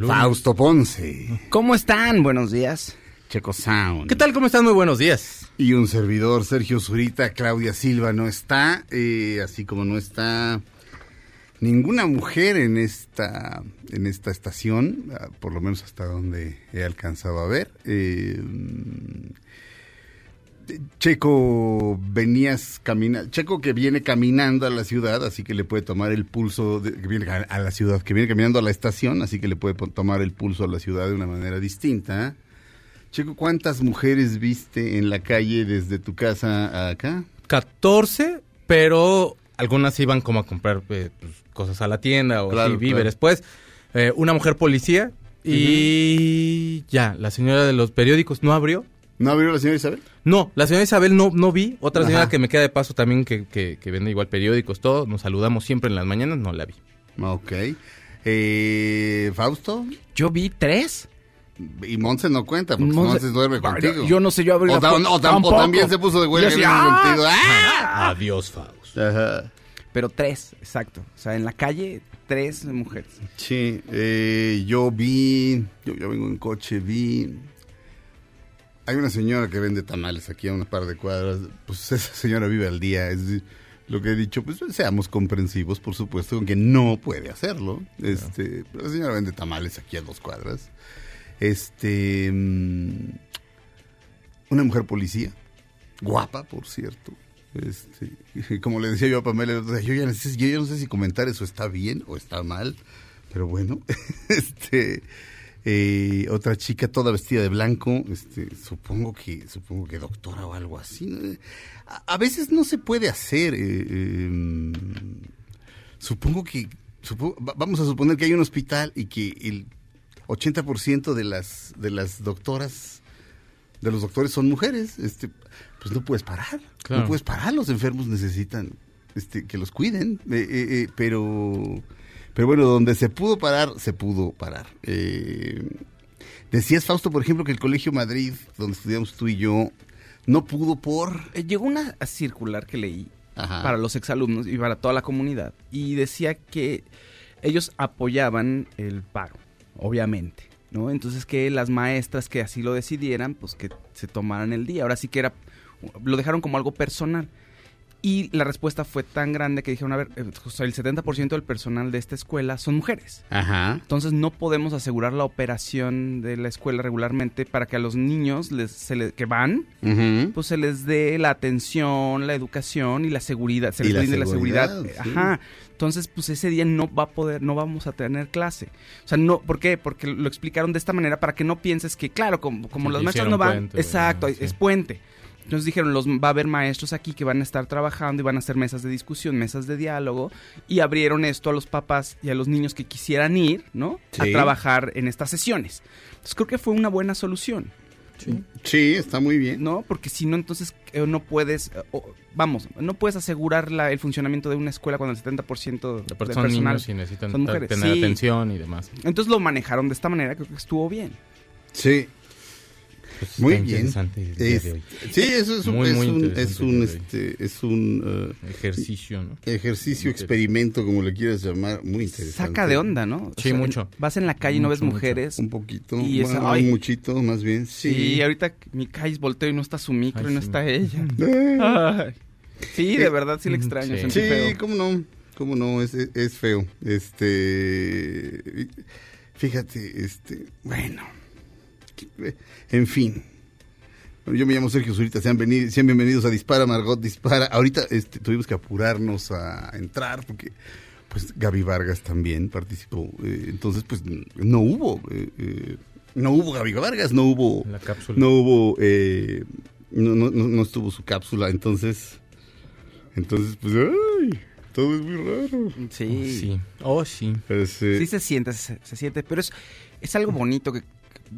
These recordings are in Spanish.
Fausto Ponce, ¿Cómo están? Buenos días. Checo Sound. ¿Qué tal? ¿Cómo están? Muy buenos días. Y un servidor, Sergio Zurita, Claudia Silva no está, eh, así como no está ninguna mujer en esta, en esta estación, ah, por lo menos hasta donde he alcanzado a ver. Eh, Checo, venías caminando, Checo que viene caminando a la ciudad, así que le puede tomar el pulso, de- que viene a la ciudad, que viene caminando a la estación, así que le puede tomar el pulso a la ciudad de una manera distinta. Checo, ¿cuántas mujeres viste en la calle desde tu casa a acá? 14, pero algunas iban como a comprar eh, pues, cosas a la tienda o Claro, así, víveres. Pues, eh, una mujer policía y ya, la señora de los periódicos no abrió. ¿No abrió la señora Isabel? No, la señora Isabel no, no vi. Otra señora Ajá. que me queda de paso también que, que, que vende igual periódicos, todo. Nos saludamos siempre en las mañanas, no la vi. Ok. Eh, ¿Fausto? Yo vi tres. Y Monse no cuenta, porque Monse- duerme contigo. Yo no sé, yo abrí o, la o tam- o Tampoco. también se puso de huelga sí, ¡ah! sentido. ¡Ah! Adiós, Faust. Ajá. Pero tres, exacto. O sea, en la calle, tres mujeres. Sí, eh, yo vi, yo, yo vengo en coche, vi... Hay una señora que vende tamales aquí a una par de cuadras. Pues esa señora vive al día. Es decir, lo que he dicho, pues seamos comprensivos, por supuesto, aunque no puede hacerlo. Este, la señora vende tamales aquí a dos cuadras. Este, mm, una mujer policía, guapa, por cierto. Este, como le decía yo a Pamela, yo ya, no sé, yo ya no sé si comentar eso está bien o está mal, pero bueno, este, eh, otra chica toda vestida de blanco, este, supongo que, supongo que doctora o algo así. A, a veces no se puede hacer. eh, eh, supongo que, supo- vamos a suponer que hay un hospital y que el 80% de las, de las doctoras, de los doctores son mujeres, este, pues no puedes parar, Claro. no puedes parar, los enfermos necesitan este, que los cuiden, eh, eh, eh, pero, pero bueno, donde se pudo parar, se pudo parar. Eh, decías, Fausto, por ejemplo, que el Colegio Madrid, donde estudiamos tú y yo, no pudo por... Eh, llegó una circular que leí Ajá. para los exalumnos y para toda la comunidad. Y decía que ellos apoyaban el paro, obviamente. ¿no? Entonces que las maestras que así lo decidieran, pues que se tomaran el día. Ahora sí que era, lo dejaron como algo personal. Y la respuesta fue tan grande que dijeron, a ver, eh, el 70% del personal de esta escuela son mujeres. Ajá. Entonces no podemos asegurar la operación de la escuela regularmente para que a los niños les, se le- que van, Ujú. pues se les dé la atención, la educación y la seguridad, se les brinde la seguridad. sí. Ajá. Entonces, pues ese día no va a poder, no vamos a tener clase. O sea, no, ¿por qué? Porque lo explicaron de esta manera para que no pienses que, claro, como, como los maestros no van, puente, exacto, es puente. Entonces dijeron, los, va a haber maestros aquí que van a estar trabajando y van a hacer mesas de discusión, mesas de diálogo, y abrieron esto a los papás y a los niños que quisieran ir, ¿no? A trabajar en estas sesiones. Entonces creo que fue una buena solución. Sí, está muy bien. ¿no? Porque si no, entonces eh, no puedes, eh, o- vamos, no puedes asegurar la- el funcionamiento de una escuela cuando el 70% del Aparte son personal niños y necesitan son mujeres. tener Sí. atención y demás. Entonces lo manejaron de esta manera, creo que estuvo bien. Sí. Pues Muy está bien. interesante el día Es- de hoy. sí, eso es un, Muy, es muy un, interesante es un, el día de hoy. este, es un eh, Ejercicio, ¿no? ejercicio, experimento, como le quieras llamar, muy interesante. Saca de onda, ¿no? O Sí, mucho. Vas en la calle y no ves mucho. mujeres. Un poquito, Y esa- bueno, ay. un muchito, más bien. Sí. Sí, ahorita mi calle volteo y no está su micro Ay, y no sí. está ella. Eh, Ay. Sí, de verdad sí le extraño. Sí. Sí, feo. cómo no, cómo no, es, es- es feo. Este, fíjate, este, bueno, en fin, Bueno, yo me llamo Sergio Zurita, sean, veni- sean bienvenidos a Dispara, Margot Dispara. Ahorita este, tuvimos que apurarnos a entrar porque pues Gaby Vargas también participó. Eh, entonces, pues no hubo, eh, eh, no hubo Gaby Vargas, no hubo, La cápsula. no hubo, eh, no, no, no, no estuvo su cápsula. Entonces, entonces, pues, ay, todo es muy raro. Sí. Sí. Oh, sí. Eh, Sí se siente, se, se siente, pero es, es algo bonito, que-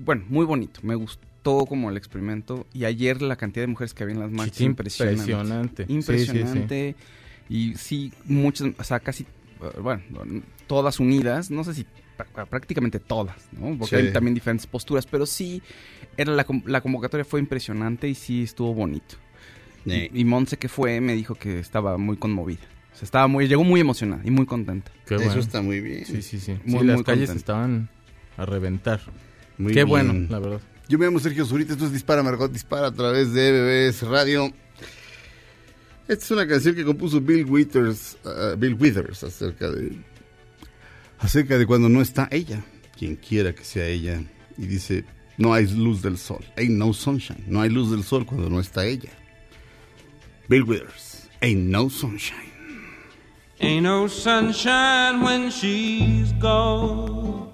bueno, muy bonito. Me gustó como el experimento y ayer la cantidad de mujeres que había en las marchas, Sí, impresionante. impresionante. Impresionante. Y sí, muchas, o sea, casi, eh, bueno, todas unidas, no sé si pr- prácticamente todas, ¿no? Porque Sí. hay también diferentes posturas, pero sí, era la, com- la convocatoria fue impresionante y sí estuvo bonito. Y, y Monse que fue me dijo que estaba muy conmovida. O sea, estaba muy, llegó muy emocionada y muy contenta. Qué eso bueno. está muy bien. Sí, sí, sí. Muy, Sí, las muy calles contento. estaban a reventar. Muy Qué bien. bueno, la verdad. Yo me llamo Sergio Zurita, esto es Dispara Margot Dispara a través de BBS Radio. Esta es una canción que compuso Bill Withers, ah, Bill Withers acerca de acerca de cuando no está ella, quien quiera que sea ella, y dice, no hay luz del sol, ain't no sunshine, no hay luz del sol cuando no está ella. Bill Withers, ain't no sunshine. Ain't no sunshine when she's gone.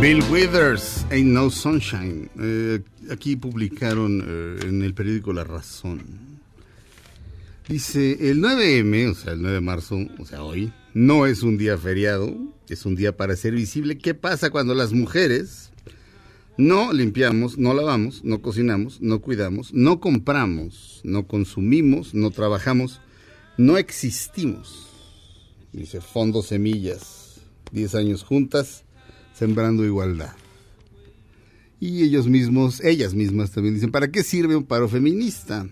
Bill Withers, Ain't No Sunshine. Eh, aquí publicaron eh, en el periódico La Razón. Dice, el 9M, o sea, el 9 de marzo, o sea, hoy, no es un día feriado, es un día para hacer visible qué pasa cuando las mujeres no limpiamos, no lavamos, no cocinamos, no cuidamos, no compramos, no consumimos, no trabajamos, no existimos. Dice, Fondo Semillas, 10 años juntas, sembrando igualdad. Y ellos mismos, ellas mismas también dicen, ¿para qué sirve un paro feminista?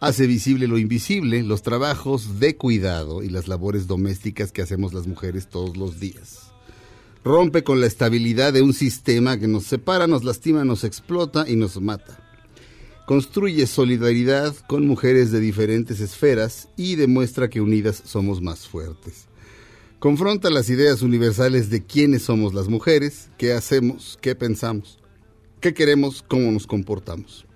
Hace visible lo invisible, los trabajos de cuidado y las labores domésticas que hacemos las mujeres todos los días. Rompe con la estabilidad de un sistema que nos separa, nos lastima, nos explota y nos mata. Construye solidaridad con mujeres de diferentes esferas y demuestra que unidas somos más fuertes. Confronta las ideas universales de quiénes somos las mujeres, qué hacemos, qué pensamos, qué queremos, cómo nos comportamos.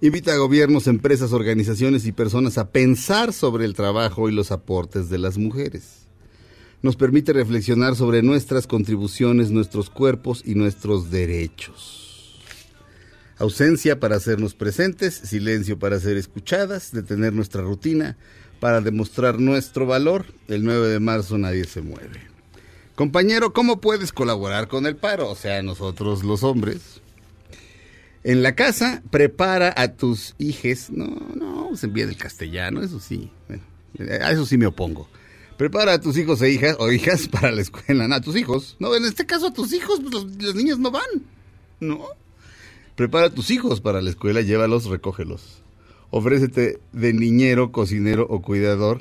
Invita a gobiernos, empresas, organizaciones y personas a pensar sobre el trabajo y los aportes de las mujeres. Nos permite reflexionar sobre nuestras contribuciones, nuestros cuerpos y nuestros derechos. Ausencia para hacernos presentes, silencio para ser escuchadas, detener nuestra rutina para demostrar nuestro valor. El 9 de marzo nadie se mueve. Compañero, ¿cómo puedes colaborar con el paro? O sea, nosotros los hombres. En la casa, prepara a tus hijes. No, no, se envía del castellano, eso sí. A eso sí me opongo. Prepara a tus hijos e hijas o hijas para la escuela. No, a tus hijos. No, en este caso a tus hijos, pues los, los niños no van. No. Prepara a tus hijos para la escuela, llévalos, recógelos. Ofrécete de niñero, cocinero o cuidador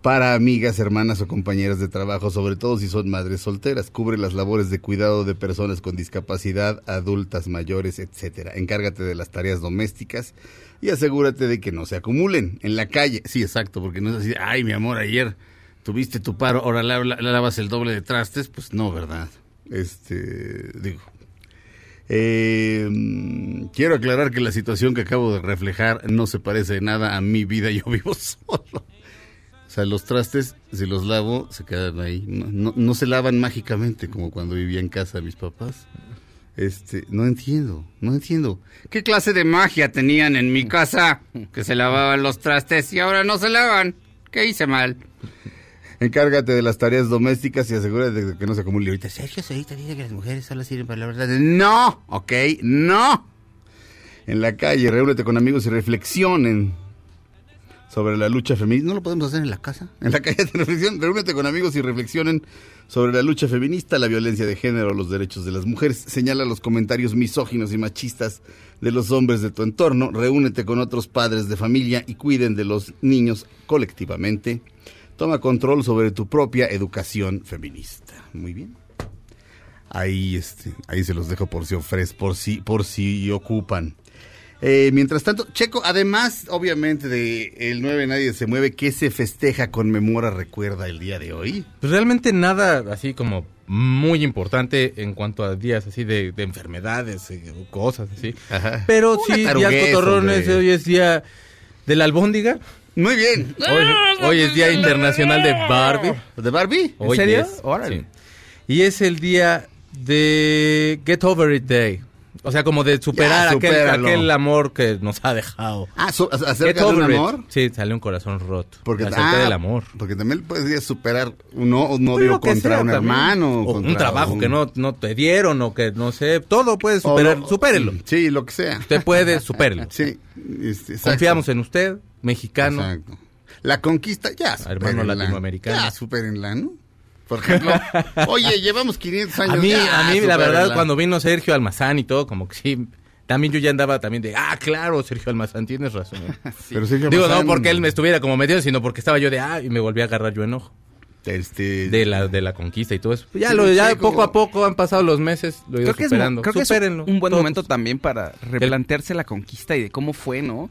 para amigas, hermanas o compañeras de trabajo, sobre todo si son madres solteras. Cubre las labores de cuidado de personas con discapacidad, adultas, mayores, etcétera. Encárgate de las tareas domésticas y asegúrate de que no se acumulen en la calle. Sí, exacto, porque no es así, ay, mi amor, ayer tuviste tu paro, ahora la- la- lavas el doble de trastes. Pues no, ¿verdad? Este, digo. Eh, quiero aclarar que la situación que acabo de reflejar no se parece nada a mi vida, yo vivo solo. O sea, los trastes, si los lavo, se quedan ahí. No se lavan mágicamente como cuando vivía en casa de mis papás. Este, no entiendo, no entiendo. ¿Qué clase de magia tenían en mi casa? Que se lavaban los trastes y ahora no se lavan. ¿Qué hice mal? Encárgate de las tareas domésticas y asegúrate de que no se acumule. Ahorita, Sergio ahorita dice que las mujeres solo sirven para la verdad. No, ok, no. En la calle, reúnete con amigos y reflexionen sobre la lucha feminista. ¿No lo podemos hacer en la casa? En la calle de reflexión, reúnete con amigos y reflexionen sobre la lucha feminista, la violencia de género, los derechos de las mujeres. Señala los comentarios misóginos y machistas de los hombres de tu entorno. Reúnete con otros padres de familia y cuiden de los niños colectivamente. Toma control sobre tu propia educación feminista. Muy bien. Ahí, este, ahí se los dejo por si ofrece, por si, por si ocupan. Eh, mientras tanto, Checo, además, obviamente, de el 9 Nadie se mueve, ¿qué se festeja, conmemora, recuerda el día de hoy? Pues realmente nada así como muy importante en cuanto a días así de, de enfermedades eh, o cosas así. Ajá. Pero Una sí, días cotorrones, hombre. hoy es día de la albóndiga. Muy bien. Hoy, hoy es día internacional de Barbie. ¿De Barbie? Hoy serio? es, sí. Y es el día de Get Over It Day. O sea, como de superar aquel, aquel amor que nos ha dejado. Ah, so- acerca de un amor. Sí, sale un corazón roto. Porque, acerca ah, del amor. Porque también podrías superar un, un Pues que contra sea un también. hermano. O contra un trabajo un- que no, no te dieron o que no sé. Todo puedes o superar. lo- supérelo. Sí, lo que sea. Usted puede, supérelo. Sí, este, exacto. Confiamos en usted, mexicano. Exacto. La conquista, ya. Hermano latinoamericano. Ya, supérenla, ¿no? Por ejemplo, oye, llevamos 500 años. A mí, ya, a mí la verdad, cuando vino Sergio Almazán y todo, como que sí. También yo ya andaba también de, ah, claro, Sergio Almazán, tienes razón. Pero Sergio Digo, no porque él me estuviera como metido, sino porque estaba yo de, ah, y me volví a agarrar yo enojo. Este, De la, de la conquista y todo eso. Ya, Sí, lo, ya sí, poco como- a poco han pasado los meses, lo he ido Creo que, es, superando. que es un buen todos. momento también para replantearse la conquista y de cómo fue, ¿no?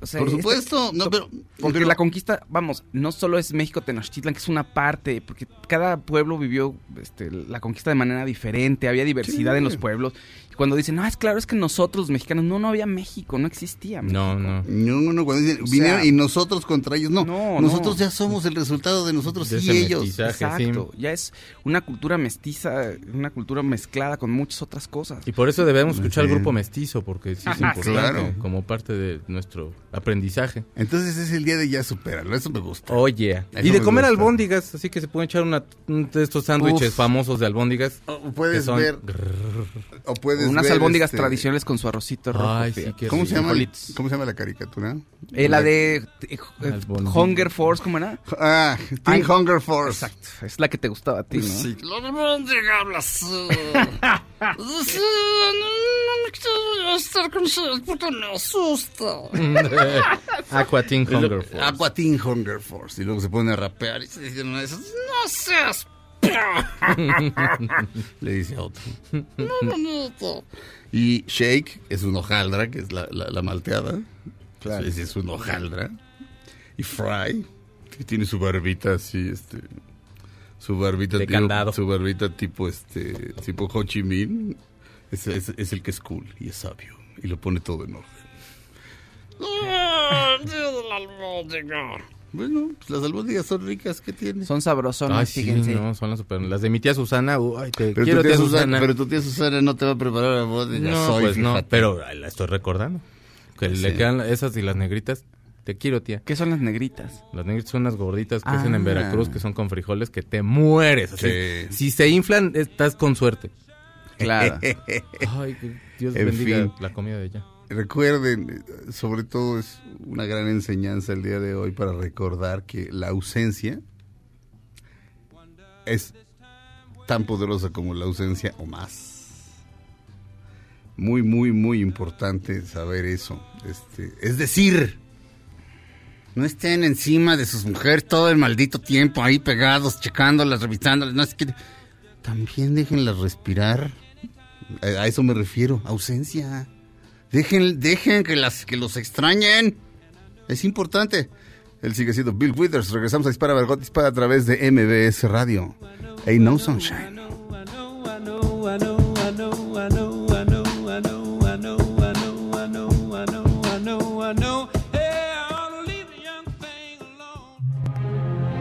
O sea, Por esta- supuesto, no, pero... Porque pero- la conquista, vamos, no solo es México Tenochtitlan, que es una parte, porque cada pueblo vivió este, la conquista de manera diferente, había diversidad Sí. en los pueblos. Y cuando dicen, no, es claro, es que nosotros los mexicanos, no, no había México, no existía México. No, no. No, no, no, cuando dicen, O sea- vinieron y nosotros contra ellos, no. No, nosotros no. ya somos el resultado de nosotros De y ellos. Exacto, ya es una cultura mestiza, una cultura mezclada con muchas otras cosas. Y por eso debemos escuchar al grupo es. mestizo, porque sí es Ajá, importante claro. como parte de nuestro aprendizaje. Entonces es el día de ya superarlo, eso me gusta. Oye, y de me comer gusta. albóndigas, así que se pueden echar una, un de estos sándwiches famosos de albóndigas. O puedes son- ver, o puedes Unas ver, albóndigas este, tradicionales con su arrocito rojo. Ay, sí, ¿Cómo se llama? ¿Cómo se llama la caricatura? Eh, la de eh, eh, Albóndigas. Hunger Force, ¿cómo era? Ah, Teen Ay, Hunger Force. Exacto, es la que te gustaba a ti, ¿no? Sí. Aqua Teen Hunger Force. Aqua Teen Hunger Force. Y luego se pone a rapear y se dice una de esas, no seas... Le dice a otro. Y Shake es un hojaldra, que es la, la, la malteada. Claro. Ese es un hojaldra. Y Fry, que tiene su barbita así, este... Su barbita De tipo. Su barbita tipo, este... Tipo Ho Chi Minh. Es, es, es el que es cool y es sabio. Y lo pone todo en orden. Bueno, pues las albóndigas son ricas, ¿qué tiene? Son sabrosonas, Ay, sí, fíjense. no, son las super... Las de mi tía Susana, uy, te Pero, quiero tía tía Susana, Susana. pero tu tía Susana no te va a preparar albóndigas. no, Soy, pues no, pero ay, la estoy recordando. Que le quedan esas y las negritas. Te quiero, tía. ¿Qué son las negritas? Las negritas son unas gorditas que Ah. hacen en Veracruz, que son con frijoles, que te mueres. así. Sí. Si se inflan, estás con suerte. Claro. Ay, Dios En bendiga fin. la comida de allá. Recuerden, eh, sobre todo es una gran enseñanza el día de hoy para recordar que la ausencia es tan poderosa como la ausencia o más. Muy, muy, muy importante saber eso. Este, es decir, no estén encima de sus mujeres todo el maldito tiempo ahí pegados, checándolas, revisándolas. No es que también déjenlas respirar. A a eso me refiero, ausencia. Dejen, dejen que las que los extrañen. Es importante. Él sigue siendo Bill Withers. Regresamos a Dispara Margot Dispara a través de MBS Radio. Ain't no sunshine.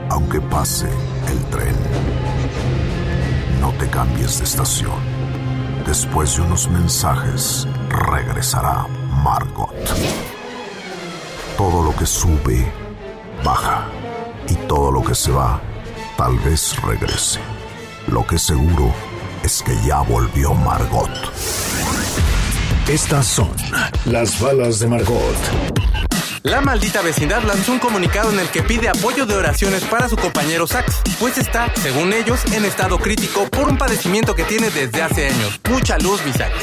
Aunque pase el tren, no te cambies de estación. Después de unos mensajes, regresará Margot. Todo lo que sube, baja. Y todo lo que se va, tal vez regrese. Lo que seguro es que ya volvió Margot. Estas son las balas de Margot. La maldita vecindad lanzó un comunicado en el que pide apoyo de oraciones para su compañero Sax, pues está, según ellos, en estado crítico por un padecimiento que tiene desde hace años. Mucha luz, mi Sax.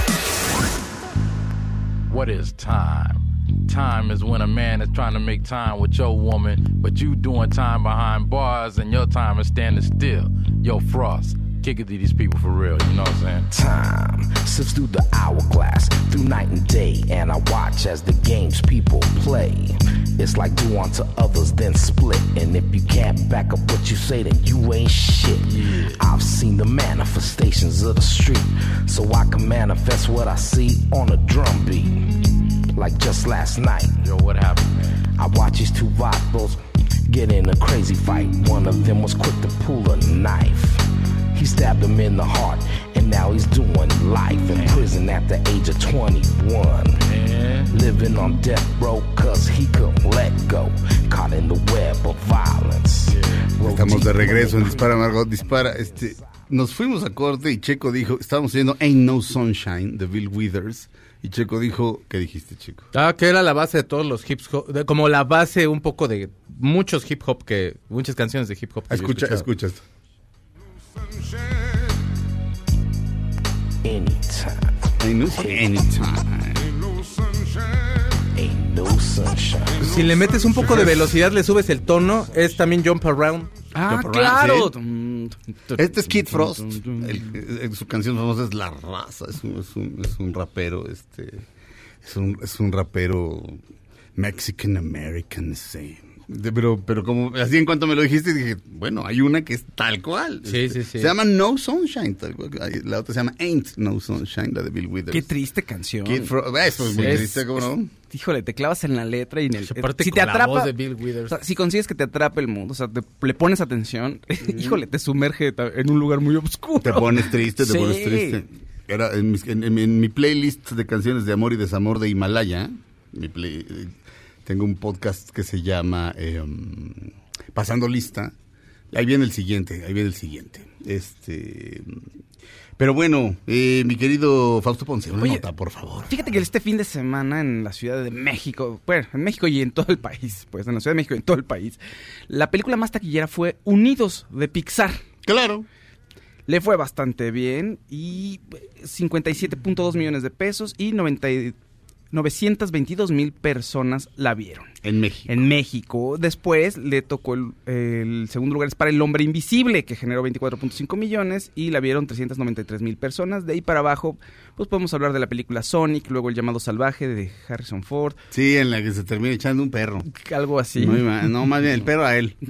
What is time? Time is when a man is trying to make time with your woman, but you doing time behind bars and your time is standing still. Yo, Frost, kick it to these people for real, you know what I'm saying? Time sifts through the hourglass, through night and day, and I watch as the games people play. It's like do unto others, then split. And if you can't back up what you say, then you ain't shit. Yeah. I've seen the manifestations of the street, so I can manifest what I see on a drum beat. Like just last night, Yo, what happened, man? I watched these two vatos get in a crazy fight. One of them was quick to pull a knife. He stabbed him in the heart, and now he's doing life in prison at the age of 21. Man, Living on death row, cause he couldn't let go. Caught in the web of violence. Estamos de regreso en Dispara Margot Dispara. Este, nos fuimos a corte y Checo dijo, estábamos oyendo Ain't No Sunshine de Bill Withers. Y Checo dijo, ¿qué dijiste, Checo? Ah, que era la base de todos los hip hop, de- como la base un poco de muchos hip hop que, muchas canciones de hip hop. que Escucha, escucha esto. Anytime, Ain't no anytime. ain't no sunshine. Si le metes un poco de velocidad, le subes el tono, es también Jump Around. Ah, Jump claro. Around, Este es Kid Frost. El- el- su canción famosa es La Raza. Es un, es un, es un rapero, este... Es un, es un rapero Mexican American, sí. De- pero, pero como así en cuanto me lo dijiste, dije, bueno, hay una que es tal cual. Sí, Este, sí, sí. Se llama No Sunshine, tal cual. La otra se llama Ain't No Sunshine, la de Bill Withers. Qué triste canción. Kid Frost. Eso es muy Es- triste, ¿cómo no? Híjole, te clavas en la letra y en el... Aparte si con te la atrapa... voz de Bill Withers. o sea, si consigues que te atrape el mundo, o sea, te- le pones atención, híjole, te sumerge en un lugar muy oscuro. Te pones triste, te Sí. pones triste. Era en, mis- en- en- en mi playlist de canciones de amor y desamor de Himalaya, mi play- tengo un podcast que se llama eh, um, Pasando Lista. Ahí viene el siguiente, ahí viene el siguiente. Este, pero bueno, eh, mi querido Fausto Ponce, una Oye, nota, por favor. Fíjate que este fin de semana en la Ciudad de México, bueno, en México y en todo el país, pues en la Ciudad de México y en todo el país, la película más taquillera fue Unidos de Pixar. Claro. Le fue bastante bien y eh, 57.2 millones de pesos y 90 y- 922 mil personas la vieron. En México. En México. Después le tocó el, el segundo lugar es para El Hombre Invisible, que generó 24.5 millones y la vieron 393 mil personas. De ahí para abajo, pues podemos hablar de la película Sonic, luego El llamado salvaje de Harrison Ford, Sí, en la que se termina echando un perro. algo así. Muy mal. no, más bien el perro a él.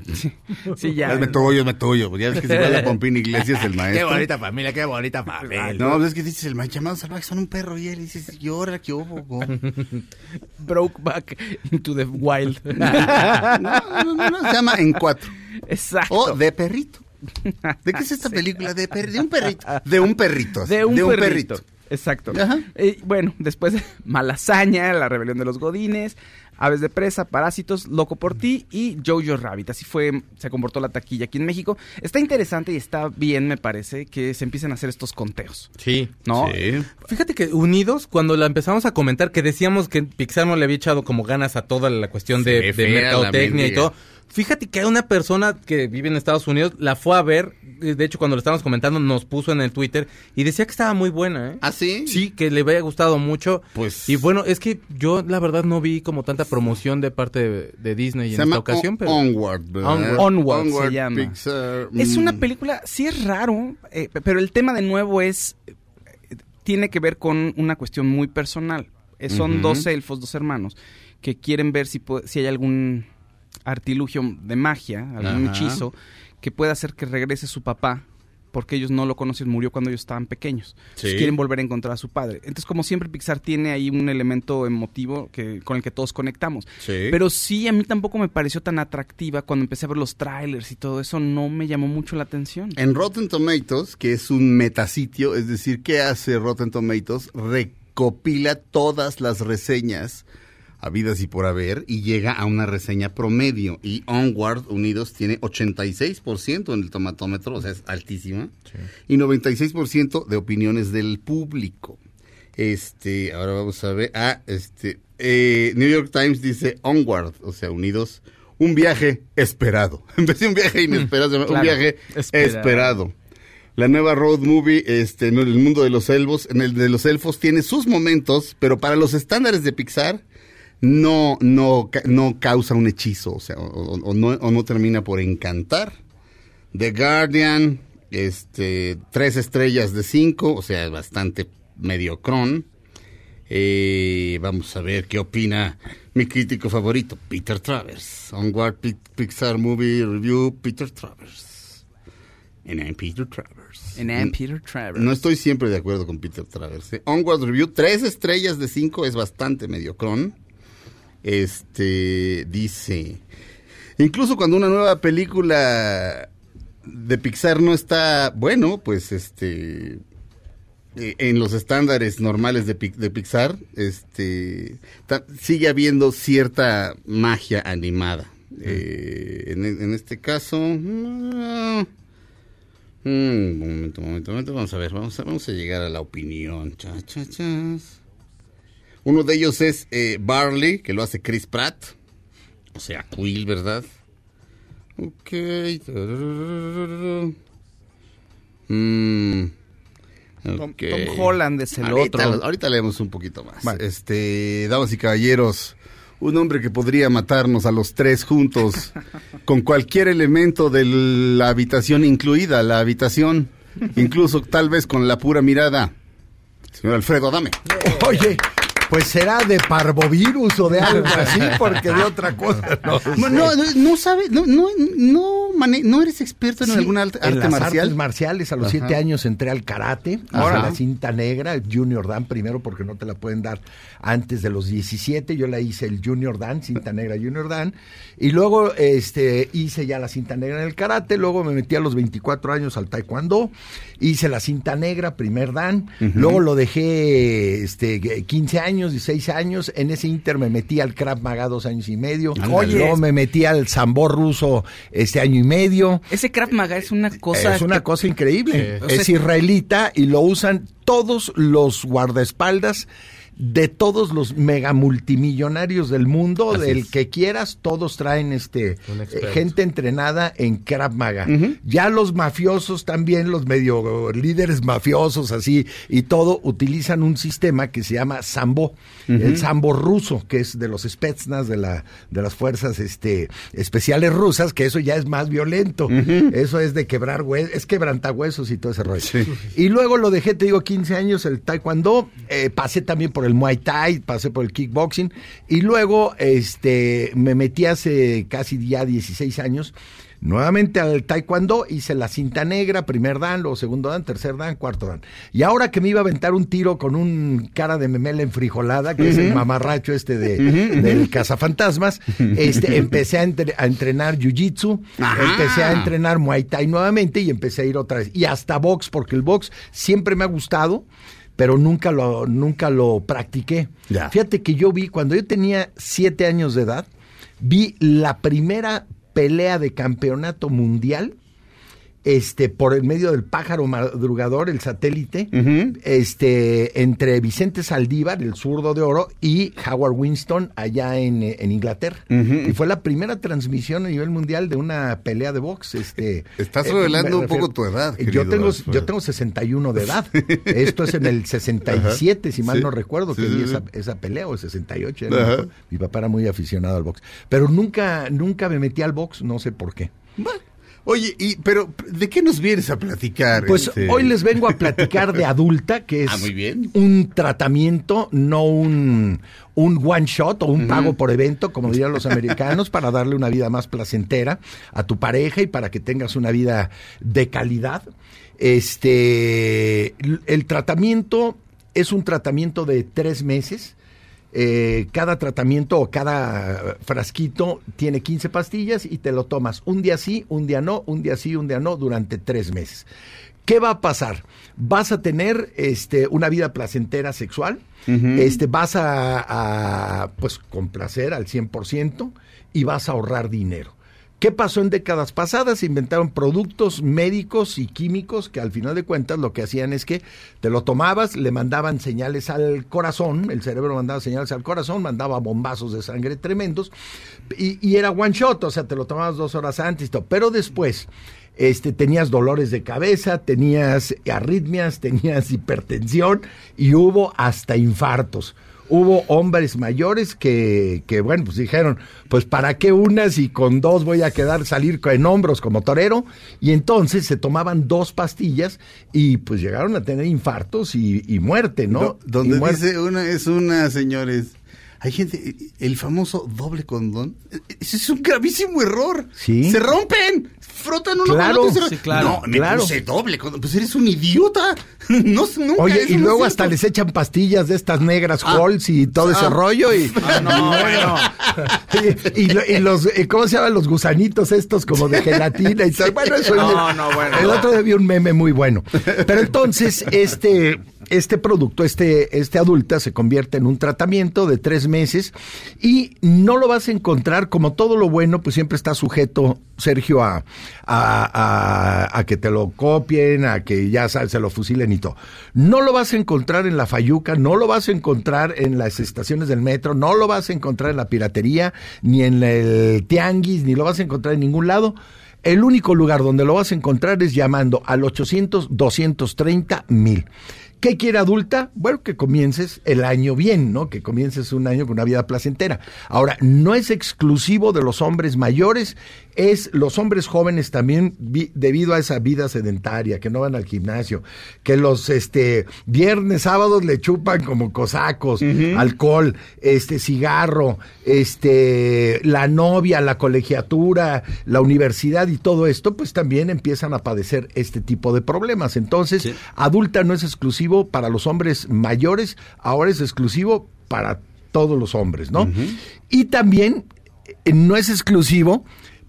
Sí, ya. Hazme tuyo, hazme tuyo. Ya ves que se va a la Pompín Iglesias el maestro. familia, qué bonita familia. No, pues es que dices, el llamado salvaje son un perro y él dices, llora, ¿qué hubo? go?" Broke back into the wild. no, no, no, no, se llama En Cuatro. Exacto. O De Perrito. ¿De qué es esta película? De, per- de un perrito. De un perrito. De un, perrito. Exacto. Eh, bueno, después de Malasaña, La rebelión de los Godines, Aves de Presa, Parásitos, Loco por Ti y Jojo Rabbit. Así fue, se comportó la taquilla aquí en México. Está interesante y está bien, me parece, que se empiecen a hacer estos conteos. Sí. ¿No? Fíjate que Unidos, cuando la empezamos a comentar, que decíamos que Pixar no le había echado como ganas a toda la cuestión de, Sí, de mercadotecnia y todo. Fíjate que hay una persona que vive en Estados Unidos, la fue a ver, eh, de hecho cuando lo estábamos comentando nos puso en el Twitter y decía que estaba muy buena, ¿eh? ¿Ah, sí? Sí, que le había gustado mucho. Pues- Y bueno, es que yo la verdad no vi como tanta promoción de parte de, de Disney Se en esta ocasión, pero... Onward, ¿verdad? Onward se llama. Pixar, Es mm. una película, sí es raro, eh, pero el tema de nuevo es, eh, tiene que ver con una cuestión muy personal. Eh, son dos elfos, dos hermanos, que quieren ver si, si hay algún artilugio de magia, algún Ajá. hechizo, que pueda hacer que regrese su papá, porque ellos no lo conocen, murió cuando ellos estaban pequeños. Entonces quieren volver a encontrar a su padre. Entonces, como siempre, Pixar tiene ahí un elemento emotivo que, con el que todos conectamos. Sí. Pero sí, a mí tampoco me pareció tan atractiva cuando empecé a ver los trailers y todo eso, no me llamó mucho la atención. En Rotten Tomatoes, que es un metasitio, es decir, ¿qué hace Rotten Tomatoes? Recopila todas las reseñas habidas y por haber y llega a una reseña promedio. Y Onward Unidos tiene 86% en el tomatómetro, o sea, es altísima. Y 96% de opiniones del público. Este, ahora vamos a ver. Ah, este, eh, New York Times dice Onward, o sea, Unidos, un viaje esperado. En vez de un viaje inesperado, se llama un Claro, viaje esperado. esperado. La nueva road movie, este, en el mundo de los elfos, en el de los elfos tiene sus momentos, pero para los estándares de Pixar no, no, no causa un hechizo, o sea, o, o- no, o no termina por encantar. The Guardian, este, tres estrellas de cinco, o sea, bastante mediocrón. Eh, vamos a ver qué opina mi crítico favorito, Peter Travers. Onward Pi- Pixar Movie Review, Peter Travers. And I'm Peter Travers. En Ann Peter Travers. No estoy siempre de acuerdo con Peter Travers. ¿eh? Onward Review, tres estrellas de cinco es bastante mediocrón. Este dice. Incluso cuando una nueva película de Pixar no está bueno, pues este. eh, En los estándares normales de, Pi- de Pixar, este sigue habiendo cierta magia animada. Eh, en, en este caso, Mm, un momento, un momento, un momento. Vamos a ver, vamos a, vamos a llegar a la opinión. Cha, cha, chas. Uno de ellos es eh, Barley, que lo hace Chris Pratt. O sea, Quill, ¿verdad? Ok. Mm, Tom, ok. Tom Holland es el ahorita, otro. ahorita leemos un poquito más. Vale. Este, damas y caballeros, un hombre que podría matarnos a los tres juntos con cualquier elemento de la habitación incluida, la habitación, incluso tal vez con la pura mirada. Señor Alfredo, dame. Oye, pues será de parvovirus o de algo así, porque de otra cosa no. No, no, no, no sabe, no, no, no, mane- no eres experto en Sí, algún arte, en las marcial. artes marciales. A los Ajá. siete años entré al karate, Ajá. a la cinta negra, el Junior Dan primero porque no te la pueden dar antes de los 17, yo la hice el Junior Dan, cinta negra Junior Dan, y luego este hice ya la cinta negra en el karate, luego me metí a los 24 años al taekwondo, hice la cinta negra, primer Dan, luego lo dejé este 15 años, 16 años, en ese inter me metí al Krav Maga dos años y medio, Oye, luego me metí al sambo ruso este año y medio, Ese Krav Maga es una cosa... es una que- cosa increíble. Sí. Es israelita y lo usan todos los guardaespaldas de todos los mega multimillonarios del mundo, Así del es. que quieras, todos traen este eh, gente entrenada en Krav Maga. Ya los mafiosos también, los medio líderes mafiosos así y todo utilizan un sistema que se llama Sambo, el Sambo ruso, que es de los Spetsnaz de la de las fuerzas este especiales rusas, que eso ya es más violento. Eso es de quebrar huesos, es quebrantahuesos y todo ese rollo. Y luego lo dejé, te digo, 15 años el taekwondo, eh, pasé también por el Muay Thai, pasé por el kickboxing y luego este me metí hace casi ya 16 años nuevamente al taekwondo, hice la cinta negra, primer dan, luego segundo dan, tercer dan, cuarto dan. Y ahora que me iba a aventar un tiro con un cara de memela enfrijolada, que es el mamarracho este de, del cazafantasmas, este, empecé a, entre- a entrenar jiu-jitsu, empecé a entrenar muay thai nuevamente y empecé a ir otra vez. Y hasta box, porque el box siempre me ha gustado pero nunca lo, nunca lo practiqué. Ya. Fíjate que yo vi, cuando yo tenía siete años de edad, vi la primera pelea de campeonato mundial este por el medio del pájaro madrugador, el satélite, este entre Vicente Saldívar, el zurdo de oro, y Howard Winston allá en, en Inglaterra. Y fue la primera transmisión a nivel mundial de una pelea de box. Este, Estás eh, revelando un poco tu edad. yo tengo, yo tengo 61 de edad. Esto es en el 67, si mal Sí. no recuerdo, que Sí, vi esa, esa pelea, o el 68. ya no Ajá. me acuerdo. Mi papá era muy aficionado al box. Pero nunca, nunca me metí al box, no sé por qué. Bueno, Oye, y, pero ¿de qué nos vienes a platicar? Pues este? hoy les vengo a platicar de adulta, que es Ah, muy bien. un tratamiento, no un, un one shot o un pago por evento, como dirían los americanos, para darle una vida más placentera a tu pareja y para que tengas una vida de calidad. Este, el tratamiento es un tratamiento de tres meses. Eh, cada tratamiento o cada frasquito tiene 15 pastillas y te lo tomas un día sí, un día no, un día sí, un día no, durante tres meses. ¿Qué va a pasar? Vas a tener este, una vida placentera sexual, este, vas a, a, pues, complacer al 100% y vas a ahorrar dinero. ¿Qué pasó en décadas pasadas? Inventaron productos médicos y químicos que al final de cuentas lo que hacían es que te lo tomabas, le mandaban señales al corazón, el cerebro mandaba señales al corazón, mandaba bombazos de sangre tremendos y, era one shot, o sea, te lo tomabas dos horas antes. Pero después este, tenías dolores de cabeza, tenías arritmias, tenías hipertensión y hubo hasta infartos. Hubo hombres mayores que, que, bueno, pues dijeron, pues para qué unas y con dos voy a quedar, salir en hombros como torero. Y entonces se tomaban dos pastillas y pues llegaron a tener infartos y, y muerte, ¿no? Do- donde Y muerte. dice una, es una, señores. Hay gente, el famoso doble condón. Ese es un gravísimo error. Sí. Se rompen. Frotan uno Claro, con otro. sí, claro, No, me claro. puse doble condón. Pues eres un idiota. No, nunca, Oye, y no es luego hasta les echan pastillas de estas negras Ah. Halls y todo ese Ah. rollo y, Ah, no, bueno. y, y lo- y los eh, ¿cómo se llaman los gusanitos estos como de gelatina y tal? Bueno, eso No, no, bueno. El otro día vi un meme muy bueno. Pero entonces este este producto, este este adulta se convierte en un tratamiento de tres meses y no lo vas a encontrar como todo lo bueno, pues siempre está sujeto Sergio a a, a- que te lo copien, a que ya se lo fusilen y todo. No lo vas a encontrar en la Fayuca, no lo vas a encontrar en las estaciones del metro, no lo vas a encontrar en la piratería, ni en el tianguis, ni lo vas a encontrar en ningún lado. El único lugar donde lo vas a encontrar es llamando al 800-230 mil. ¿Qué quiere adulta? Bueno, que comiences el año bien, ¿no? Que comiences un año con una vida placentera. Ahora, no es exclusivo de los hombres mayores, es los hombres jóvenes también vi- debido a esa vida sedentaria, que no van al gimnasio, que los este viernes, sábados le chupan como cosacos, alcohol, este cigarro, este la novia, la colegiatura, la universidad y todo esto, pues también empiezan a padecer este tipo de problemas. Entonces, adulta no es exclusivo para los hombres mayores, ahora es exclusivo para todos los hombres, ¿no? Y también eh, no es exclusivo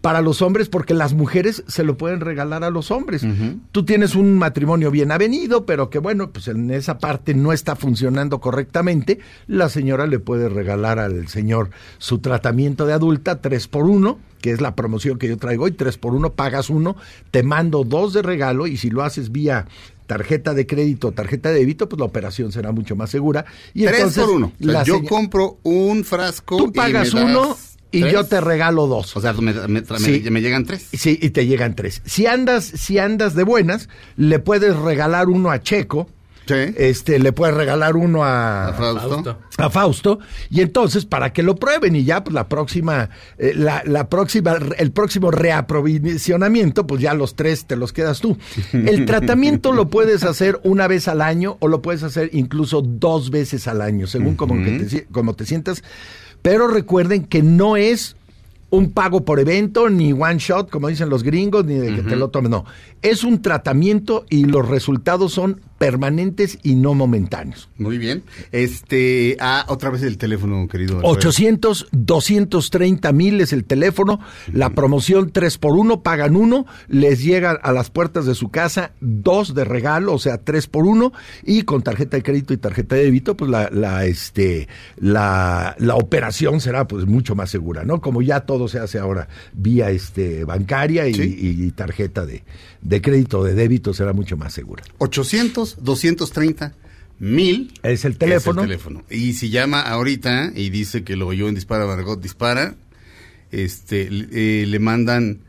para los hombres porque las mujeres se lo pueden regalar a los hombres. Tú tienes un matrimonio bien avenido, pero que bueno, pues en esa parte no está funcionando correctamente, la señora le puede regalar al señor su tratamiento de adulta tres por uno que es la promoción que yo traigo hoy, tres por uno, pagas uno, te mando dos de regalo y si lo haces vía tarjeta de crédito o tarjeta de débito, pues la operación será mucho más segura. Y Tres entonces, por uno. O sea, la yo compro un frasco. Tú y pagas me das uno y tres. yo te regalo dos. O sea, me, me- me- Sí. me llegan tres. Sí, y te llegan tres. Si andas, si andas de buenas, le puedes regalar uno a Checo. Sí. Este, le puedes regalar uno a, A Fausto. A Fausto y entonces para que lo prueben y ya pues la próxima eh, la, la próxima el próximo reaprovisionamiento pues ya los tres te los quedas tú el tratamiento lo puedes hacer una vez al año o lo puedes hacer incluso dos veces al año según como, que te, como te sientas pero recuerden que no es un pago por evento, ni one shot, como dicen los gringos, ni de que te lo tomes. No, es un tratamiento y los resultados son permanentes y no momentáneos. Muy bien. Este, ah, otra vez el teléfono, querido. Alfredo. 800 230 mil es el teléfono. La promoción 3 por 1 pagan uno, les llega a las puertas de su casa dos de regalo, o sea, 3 por 1 y con tarjeta de crédito y tarjeta de débito, pues la, la este la, la operación será pues mucho más segura, ¿no? Como ya todo se hace ahora vía este bancaria y, Sí. y- y tarjeta de, de crédito de débito será mucho más segura. 800 230 mil Es el teléfono. Es el teléfono. Y si llama ahorita y dice que lo oyó en Dispara Margot Dispara, este, le- eh, le mandan,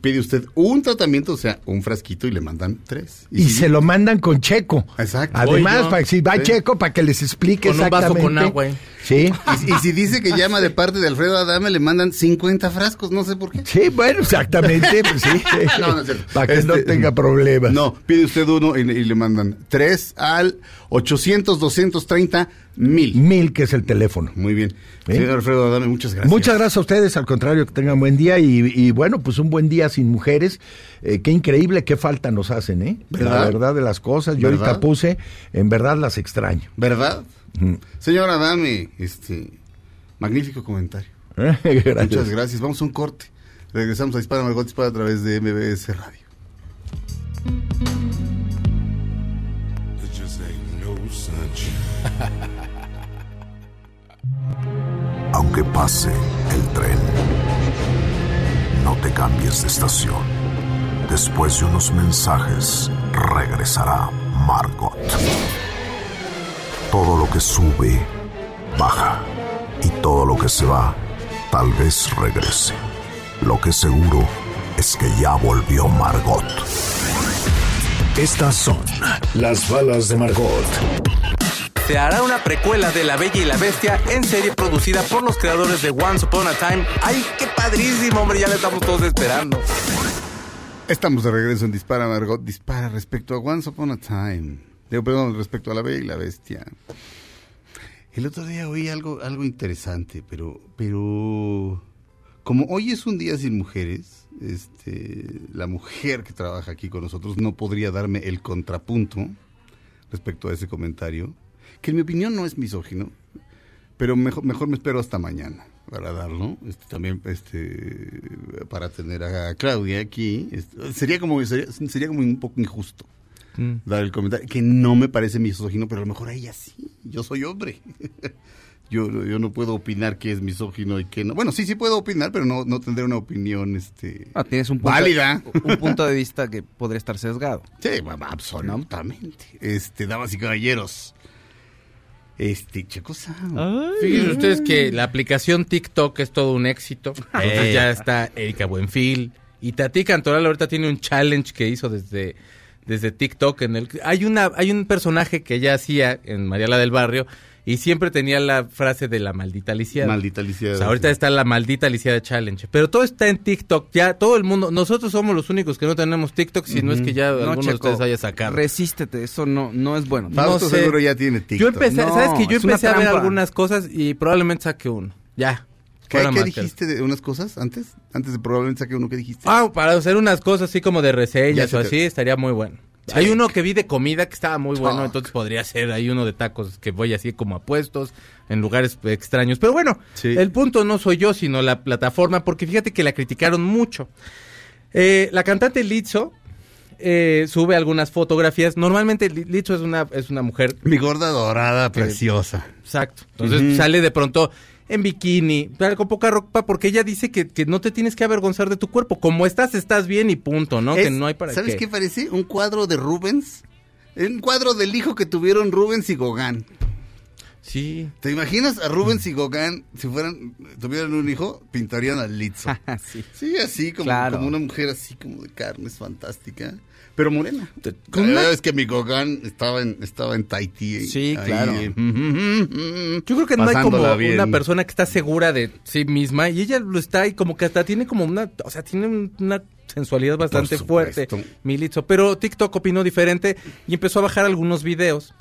pide usted un tratamiento, o sea, un frasquito y le mandan tres. Y, si- se lo mandan con checo. Exacto. Además, para si va Sí. checo, para que les explique Con un vaso exactamente. con agua, ¿eh? Sí. Y, y si dice que llama de parte de Alfredo Adame, le mandan 50 frascos, no sé por qué. Sí, bueno, exactamente, pues sí. No, no. Para que no Este, tenga problemas. No, pide usted uno y, y le mandan tres al 800 230 mil. Mil, que es el teléfono. Muy bien. ¿Sí? Señor Alfredo Adame, muchas gracias. Muchas gracias a ustedes, al contrario, que tengan buen día y, y bueno, pues un buen día sin mujeres. Eh, qué increíble, qué falta nos hacen, ¿eh? La ¿Verdad? verdad de las cosas. Yo ¿Verdad? ahorita puse, en verdad las extraño. ¿Verdad? Ujú. Señor Adame, este, magnífico comentario. Gracias. Muchas gracias. Vamos a un corte. Regresamos a Dispara Margot Dispara a través de MBS Radio. Aunque pase el tren, no te cambies de estación. Después de unos mensajes, regresará Margot. Todo lo que sube, baja. Y todo lo que se va, tal vez regrese. Lo que seguro es que ya volvió Margot. Estas son las balas de Margot. Se hará una precuela de La Bella y la Bestia en serie producida por los creadores de Once Upon a Time. ¡Ay, qué padrísimo, hombre! Ya le estamos todos esperando. Estamos de regreso en Dispara Margot Dispara respecto a Once Upon a Time. Digo, perdón, respecto a la Bella y la Bestia. El otro día oí algo, algo interesante, pero, pero como hoy es un día sin mujeres, este, la mujer que trabaja aquí con nosotros no podría darme el contrapunto respecto a ese comentario, que en mi opinión no es misógino, pero mejor, mejor me espero hasta mañana para darlo. Este, también este, para tener a Claudia aquí. Este, sería, como, sería, sería como un poco injusto dar el comentario, que no me parece misógino, pero a lo mejor a ella sí. Yo soy hombre. yo, yo no puedo opinar que es misógino y que no. Bueno, sí, sí puedo opinar, pero no, no tendré una opinión este, Ah, tienes un punto, válida. un punto de vista que podría estar sesgado. Sí, bueno, absolutamente. Este, damas y caballeros. Este, Checo. Fíjense ustedes que la aplicación TikTok es todo un éxito. Entonces ya está Erika Buenfil. Y Tati Cantoral ahorita tiene un challenge que hizo desde, desde TikTok. En el, hay, una, hay un personaje que ella hacía en Mariala del Barrio y siempre tenía la frase de la maldita lisiada. Maldita lisiada. O sea, ahorita está la maldita lisiada challenge. Pero todo está en TikTok. Ya todo el mundo, nosotros somos los únicos que no tenemos TikTok, si no es que ya alguno de ustedes haya sacado. Resístete, eso no, no es bueno. Fausto no sé. seguro ya tiene TikTok. Yo empecé, No, ¿sabes que Yo empecé a ver algunas cosas y probablemente saque uno. Ya. ¿Qué, qué dijiste de unas cosas antes? Antes de probablemente saque uno que dijiste. Ah, para hacer unas cosas así como de reseñas o te- así, estaría muy bueno. Sí. Hay uno que vi de comida que estaba muy bueno, Talk. entonces podría ser. Hay uno de tacos que voy así como a puestos en lugares extraños. Pero bueno, Sí. el punto no soy yo, sino la plataforma, porque fíjate que la criticaron mucho. Eh, la cantante Lizzo eh, sube algunas fotografías. Normalmente Li- Lizzo es una, es una mujer Mi gorda dorada, preciosa. Exacto. Entonces sale de pronto en bikini, con poca ropa, porque ella dice que, que no te tienes que avergonzar de tu cuerpo. Como estás, estás bien y punto, ¿no? que no hay para ¿Sabes qué. qué parece? Un cuadro de Rubens. Un cuadro del hijo que tuvieron Rubens y Gauguin. Sí. ¿Te imaginas a Rubens y Gauguin, si fueran, tuvieran un hijo, pintarían a Lizzo? sí. Sí, así, como, Claro. como una mujer así, como de carne, es fantástica. Pero morena. con La una- verdad es que mi Gauguin estaba en, estaba en Tahití. Sí, ahí, claro. eh, Yo creo que no hay como bien. una persona que está segura de sí misma y ella lo está y como que hasta tiene como una, o sea, tiene un- una sensualidad bastante fuerte. Militzo. Pero TikTok opinó diferente y empezó a bajar algunos videos.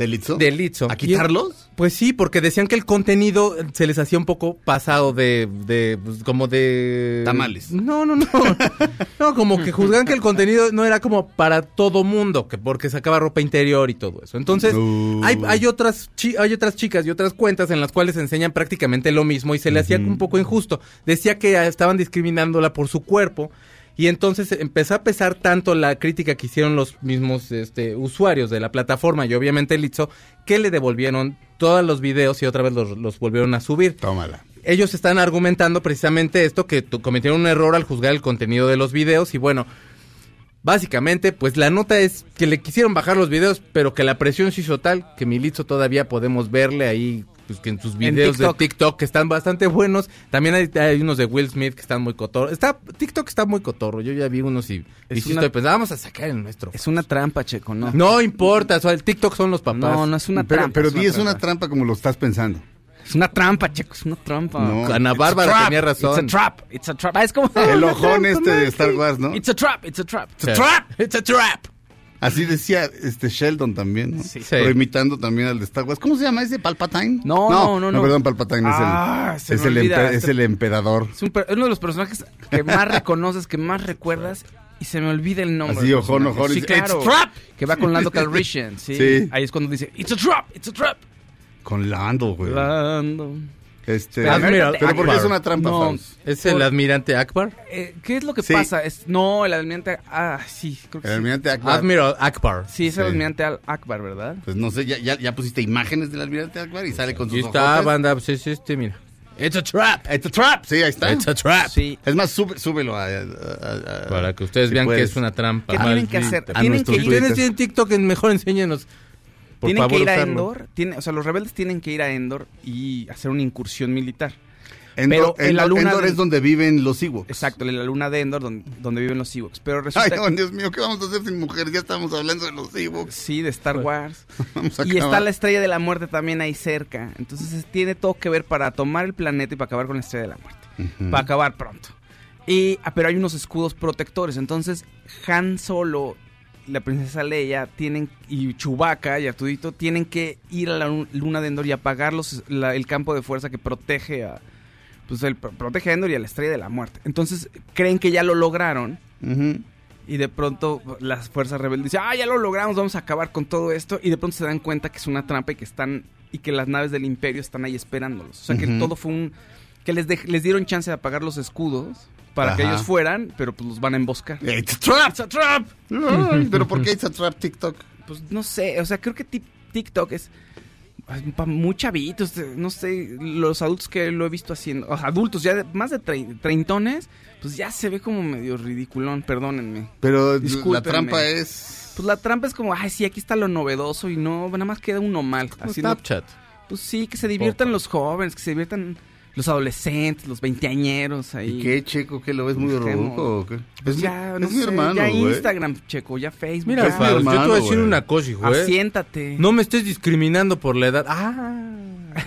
¿De Litzo? De Litzo. ¿A quitarlos? Pues sí, porque decían que el contenido se les hacía un poco pasado de, de pues, como de... Tamales. No, no, no. no, como que juzgan que el contenido no era como para todo mundo, que porque sacaba ropa interior y todo eso. Entonces, Uh. hay, hay, otras chi- hay otras chicas y otras cuentas en las cuales enseñan prácticamente lo mismo y se le hacía un poco injusto. Decía que estaban discriminándola por su cuerpo. Y entonces empezó a pesar tanto la crítica que hicieron los mismos este, usuarios de la plataforma y obviamente el que le devolvieron todos los videos y otra vez los, los volvieron a subir. Tómala. Ellos están argumentando precisamente esto, que cometieron un error al juzgar el contenido de los videos y bueno, básicamente pues la nota es que le quisieron bajar los videos, pero que la presión se hizo tal que Militzo todavía podemos verle ahí pues que en sus videos TikTok. de TikTok que están bastante buenos. También hay, hay unos de Will Smith que están muy cotorros. Está, TikTok está muy cotorro. Yo ya vi unos y, y Es sí una- estoy pensando, vamos a sacar el nuestro. Es una trampa, Checo, ¿no? No importa, o sea, el TikTok son los papás. No, no es una Pero, trampa. pero es una es una trampa. como lo estás pensando. Es una trampa, Checo, es una trampa. No. Ana Bárbara tenía razón. It's a trap, it's a trap. Ah, es como... El ojón este de Star Wars, ¿no? It's a trap, it's a trap. It's a trap. It's a trap. Así decía este Sheldon también, ¿no? Sí. Pero imitando también al de Star Wars. ¿Cómo se llama ese? ¿Palpatine? No, no, no, no. perdón, Palpatine Ah, es el, me es, el empe- es el emperador. Es un per- uno de los personajes que más reconoces, que más recuerdas y se me olvida el nombre. Así, ojón, ojón, Sí, claro. "It's trap". Que va con Lando Calrissian, ¿sí? Sí. Ahí es cuando dice, it's a trap, it's a trap. Con Lando, güey. Lando. Este, Pero Admiral pero ¿por qué es una trampa, No. ¿Es el admirante Akbar? Eh, ¿Qué es lo que Sí. pasa? Es, no, el almirante... Ah, sí, creo que El sí. almirante Akbar. Admiral Akbar. Sí, es el Sí. almirante Al- Akbar, ¿verdad? Pues no sé, ya, ya, ya pusiste imágenes del almirante Akbar y sale con sus Y está, ojotes. banda, pues es este, mira. It's a trap. It's a trap. Sí, ahí está. It's a trap. Sí. Es más, sube- súbelo a, a- a- a- Para que ustedes si vean que puedes. es una trampa. ¿Qué tienen que hacer? A Tienen que ir, Ustedes tienen TikTok, mejor enséñenos. Por tienen favor, que ir a. Endor. tiene- o sea, los rebeldes tienen que ir a Endor y hacer una incursión militar. Endor, Pero en la Endor- luna Endor de- es donde viven los Ewoks. Exacto, en la luna de Endor, donde, donde viven los Ewoks. Pero Ay, resulta no, Dios mío, ¿qué vamos a hacer sin mujeres? Ya estamos hablando de los Ewoks. Sí, de Star Wars. Vamos a y está la estrella de la muerte también ahí cerca. Entonces es- tiene todo que ver para tomar el planeta y para acabar con la estrella de la muerte. Para acabar pronto. Y, ah, pero hay unos escudos protectores. Entonces Han Solo, la princesa Leia, tienen, y Chewbacca y Artudito tienen que ir a la lu- luna de Endor y apagar los- la- el campo de fuerza que protege a... Pues el, protege a Endor y a la estrella de la muerte. Entonces creen que ya lo lograron. Y de pronto las fuerzas rebeldes dicen, ah, ya lo logramos, vamos a acabar con todo esto. Y de pronto se dan cuenta que es una trampa y que están, y que las naves del imperio están ahí esperándolos. O sea que todo fue un, que les, dej- les dieron chance de apagar los escudos para que ellos fueran, pero pues los van a emboscar. It's a trap. It's a trap. Ay, pero ¿por qué it's a trap TikTok? Pues no sé, o sea, creo que ti- TikTok es para muy chavitos, eh, no sé, los adultos que lo he visto haciendo, o sea, adultos ya de- más de trein- treintones, pues ya se ve como medio ridiculón, perdónenme. Pero la trampa es... Pues la trampa es como, ay, sí, aquí está lo novedoso y no, nada más queda uno mal. Haciendo- Snapchat. pues sí, que se diviertan los jóvenes, que se diviertan los adolescentes, los veinteañeros ahí. ¿Y qué, Checo? ¿Qué lo ves muy ruco o qué? Pues Es, ya, mi- no es mi sé, hermano, ya güey. Instagram, checo, ya Facebook. Mira, ya. mi Faust, yo te voy a hermano, decir güey. una cosa, hijo. ¿eh? Asiéntate. No me estés discriminando por la edad. Ah.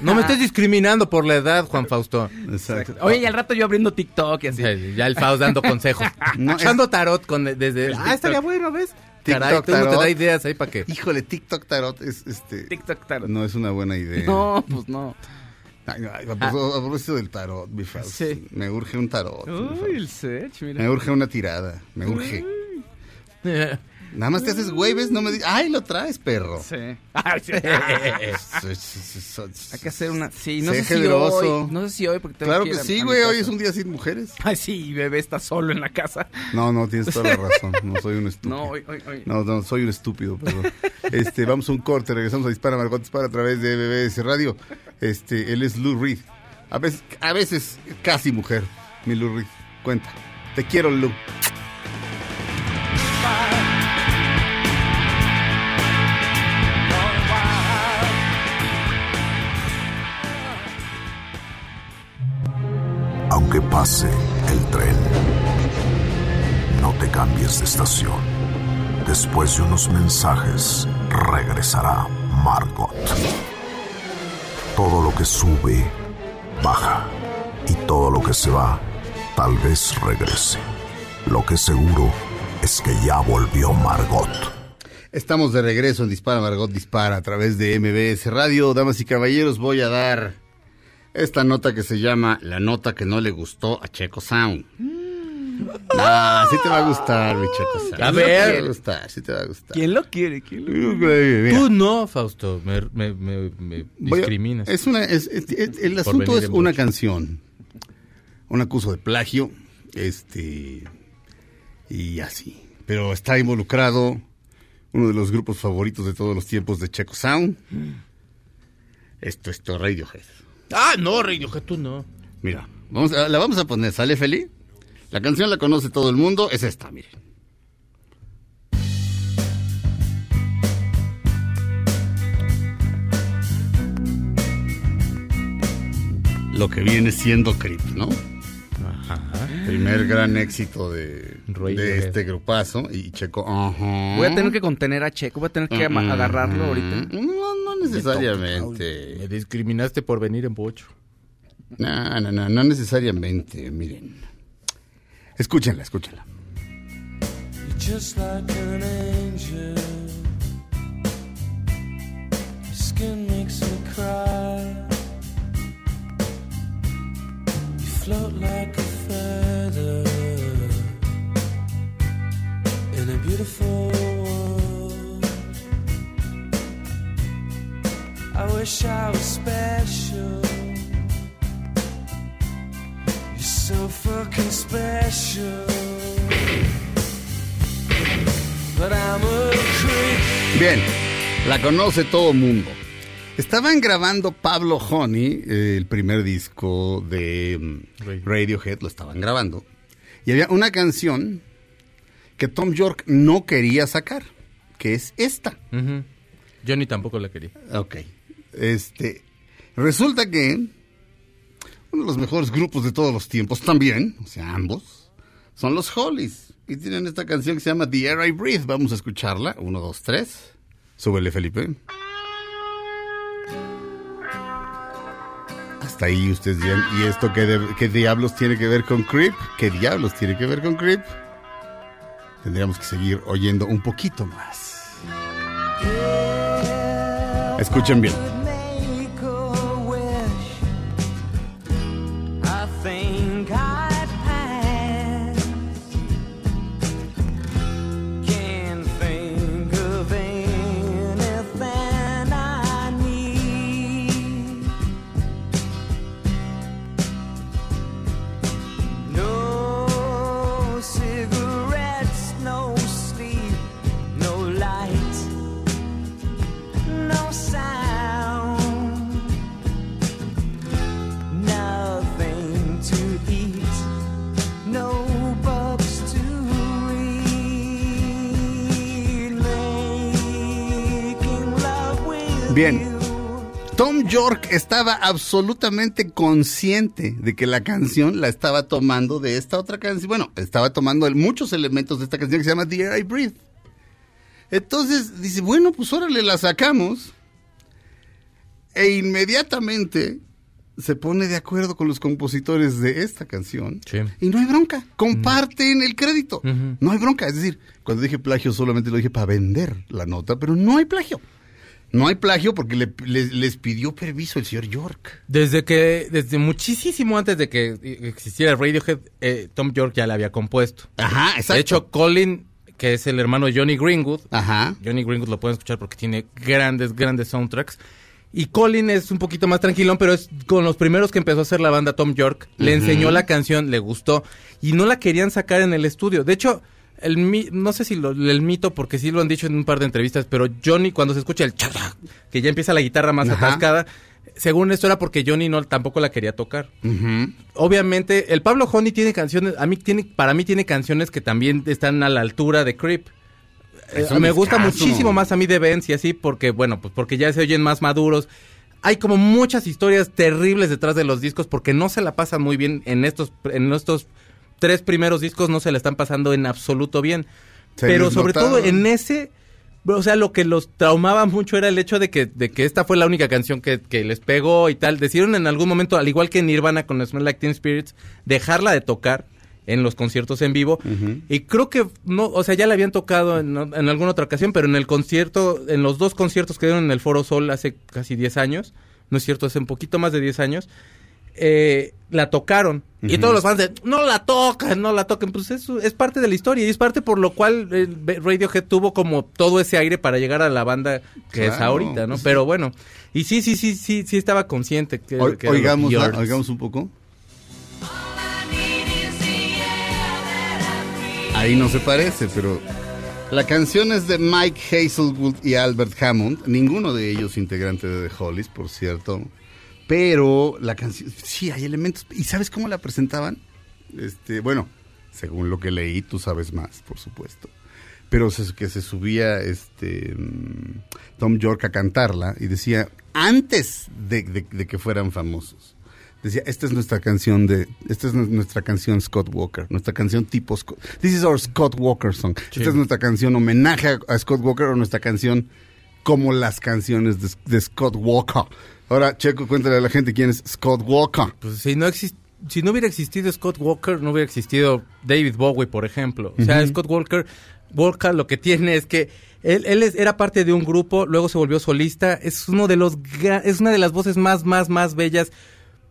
No me estés discriminando por la edad, Juan Fausto. Exacto. Oye, y al rato yo abriendo TikTok y así. Ya, ya el Faust dando consejos. No, Echando tarot con, desde... El Ah, estaría bueno, ¿ves? TikTok Caray, tú no te tarot. da ideas ahí para qué. Híjole, TikTok Tarot es este... TikTok tarot. No es una buena idea. No, pues no. Ay, ay, a propósito- del tarot. Sí. Me urge un tarot. Uy, el Sech, mira. Me urge una tirada. Me urge. Nada más te haces güey, ¿ves? No me digas. ¡Ay, lo traes, perro! Sí. Ay, sí. Hay que hacer una. Sí, no Sé sé si hoy. No sé si hoy, porque Claro que sí, güey. Hoy es un día sin mujeres. Ay, sí, bebé está solo en la casa. No, no, tienes toda la razón. No soy un estúpido. No, hoy, hoy, hoy. No, no, soy un estúpido, perdón. Este, vamos a un corte, regresamos a Dispara Margot Dispara a través de BBS Radio. Este, él es Lou Reed. A veces, a veces casi mujer, mi Lou Reed. Cuenta. Te quiero, Lou. Aunque pase el tren, no te cambies de estación. Después de unos mensajes, regresará Margot. Todo lo que sube, baja. Y todo lo que se va, tal vez regrese. Lo que seguro es que ya volvió Margot. Estamos de regreso en Dispara Margot Dispara a través de MBS Radio. Damas y caballeros, voy a dar esta nota que se llama La nota que no le gustó a Checo Sound. Ah, sí te va a gustar, mi. A Sí ver. te va a gustar, sí te va a gustar. ¿Quién lo quiere? ¿Quién lo quiere? Mira, Tú no, Fausto, me, me- me- me voy a- discriminas. es una, es- es- es- el asunto es una canción. Un acuso de plagio. Este. Y así. Pero está involucrado uno de los grupos favoritos de todos los tiempos de Checo Sound. Esto es Radiohead. Ah, no, Radiohead, tú no. Mira, vamos a- la vamos a poner, ¿sale Feli? La canción la conoce todo el mundo, es esta, miren. Lo que viene siendo Creep, ¿no? Primer gran éxito de, este grupazo. Y Checo, ajá. Voy a tener que contener a Checo, voy a tener que ama- agarrarlo ahorita. No, no necesariamente. Me discriminaste por venir en bocho. No, no, no, no necesariamente, miren. Escúchenla, escúchenla. just like an angel. Your skin makes me cry. You float like a feather in a beautiful world. I wish I was special. Bien, la conoce todo mundo. Estaban grabando Pablo Honey, eh, el primer disco de mm, Radiohead. Lo estaban grabando. Y había una canción que Tom York no quería sacar, que es esta. Ujú. Johnny tampoco la quería. Ok. Este, resulta que uno de los mejores grupos de todos los tiempos también, o sea, ambos, son los Hollies. Y tienen esta canción que se llama The Air I Breathe. Vamos a escucharla. Uno, dos, tres. Súbele, Felipe. Hasta ahí ustedes dirán, ¿y esto qué, de- qué diablos tiene que ver con Creep? ¿Qué diablos tiene que ver con Creep? Tendríamos que seguir oyendo un poquito más. Escuchen bien. Bien. Tom York estaba absolutamente consciente de que la canción la estaba tomando de esta otra canción. Bueno, estaba tomando muchos elementos de esta canción que se llama The Air I Breathe. Entonces dice, bueno, pues órale, la sacamos. E inmediatamente se pone de acuerdo con los compositores de esta canción. Sí. Y no hay bronca. Comparten el crédito. No hay bronca. Es decir, cuando dije plagio solamente lo dije para vender la nota, pero no hay plagio. No hay plagio porque le- les, les pidió permiso el señor York. Desde que, desde muchísimo antes de que existiera Radiohead, eh, Tom York ya la había compuesto. Ajá, exacto. De hecho, Colin, que es el hermano de Johnny Greenwood, Ajá. Johnny Greenwood lo pueden escuchar porque tiene grandes, grandes soundtracks. Y Colin es un poquito más tranquilón, pero es con los primeros que empezó a hacer la banda Tom York. Le enseñó la canción, le gustó. Y no la querían sacar en el estudio. De hecho, el mi- no sé si lo- el mito, porque sí lo han dicho en un par de entrevistas, pero Johnny, cuando se escucha el cha, que ya empieza la guitarra más Ajá. atascada, según esto era porque Johnny no, tampoco la quería tocar. Obviamente, el Pablo Honey tiene canciones, a mí tiene, para mí tiene canciones que también están a la altura de Creep. Eh, me gusta muchísimo más a mí de Benz y así porque, bueno, pues porque ya se oyen más maduros. Hay como muchas historias terribles detrás de los discos porque no se la pasan muy bien en estos, en estos tres primeros discos no se la están pasando en absoluto bien. Se Pero sobre notaba. todo en ese, o sea, lo que los traumaba mucho era el hecho de que, de que esta fue la única canción que, que les pegó y tal. Decidieron en algún momento, al igual que Nirvana con Smell Like Teen Spirits, dejarla de tocar en los conciertos en vivo. Y creo que, no, o sea, ya le habían tocado en, en alguna otra ocasión, pero en el concierto, en los dos conciertos que dieron en el Foro Sol hace casi 10 años, no es cierto, hace un poquito más de 10 años, eh, la tocaron. Y todos los fans de, no la tocan, no la toquen. Pues eso es parte de la historia y es parte por lo cual eh, Radiohead tuvo como todo ese aire para llegar a la banda que es ahorita, ¿no? Pero bueno, y sí, sí, sí, sí, sí estaba consciente que, los oigamos, la- oigamos un poco. Ahí no se parece, pero la canción es de Mike Hazelwood y Albert Hammond, ninguno de ellos integrante de The Hollies, por cierto. Pero la canción, sí, hay elementos. ¿Y sabes cómo la presentaban? Este, bueno, según lo que leí, tú sabes más, por supuesto. Pero se- que se subía este mm, Tom York a cantarla y decía, antes de, de- de que fueran famosos, decía, esta es nuestra canción de, esta es nu- nuestra canción Scott Walker, nuestra canción tipo Scott, this is our Scott Walker song, esta es nuestra canción homenaje a, a Scott Walker o nuestra canción como las canciones de, de Scott Walker. Ahora, Checo, cuéntale a la gente quién es Scott Walker. Pues si no si no hubiera existido Scott Walker, no hubiera existido David Bowie, por ejemplo. O sea. Scott Walker, Walker lo que tiene es que él, él es- era parte de un grupo, luego se volvió solista, es uno de los es una de las voces más más más bellas.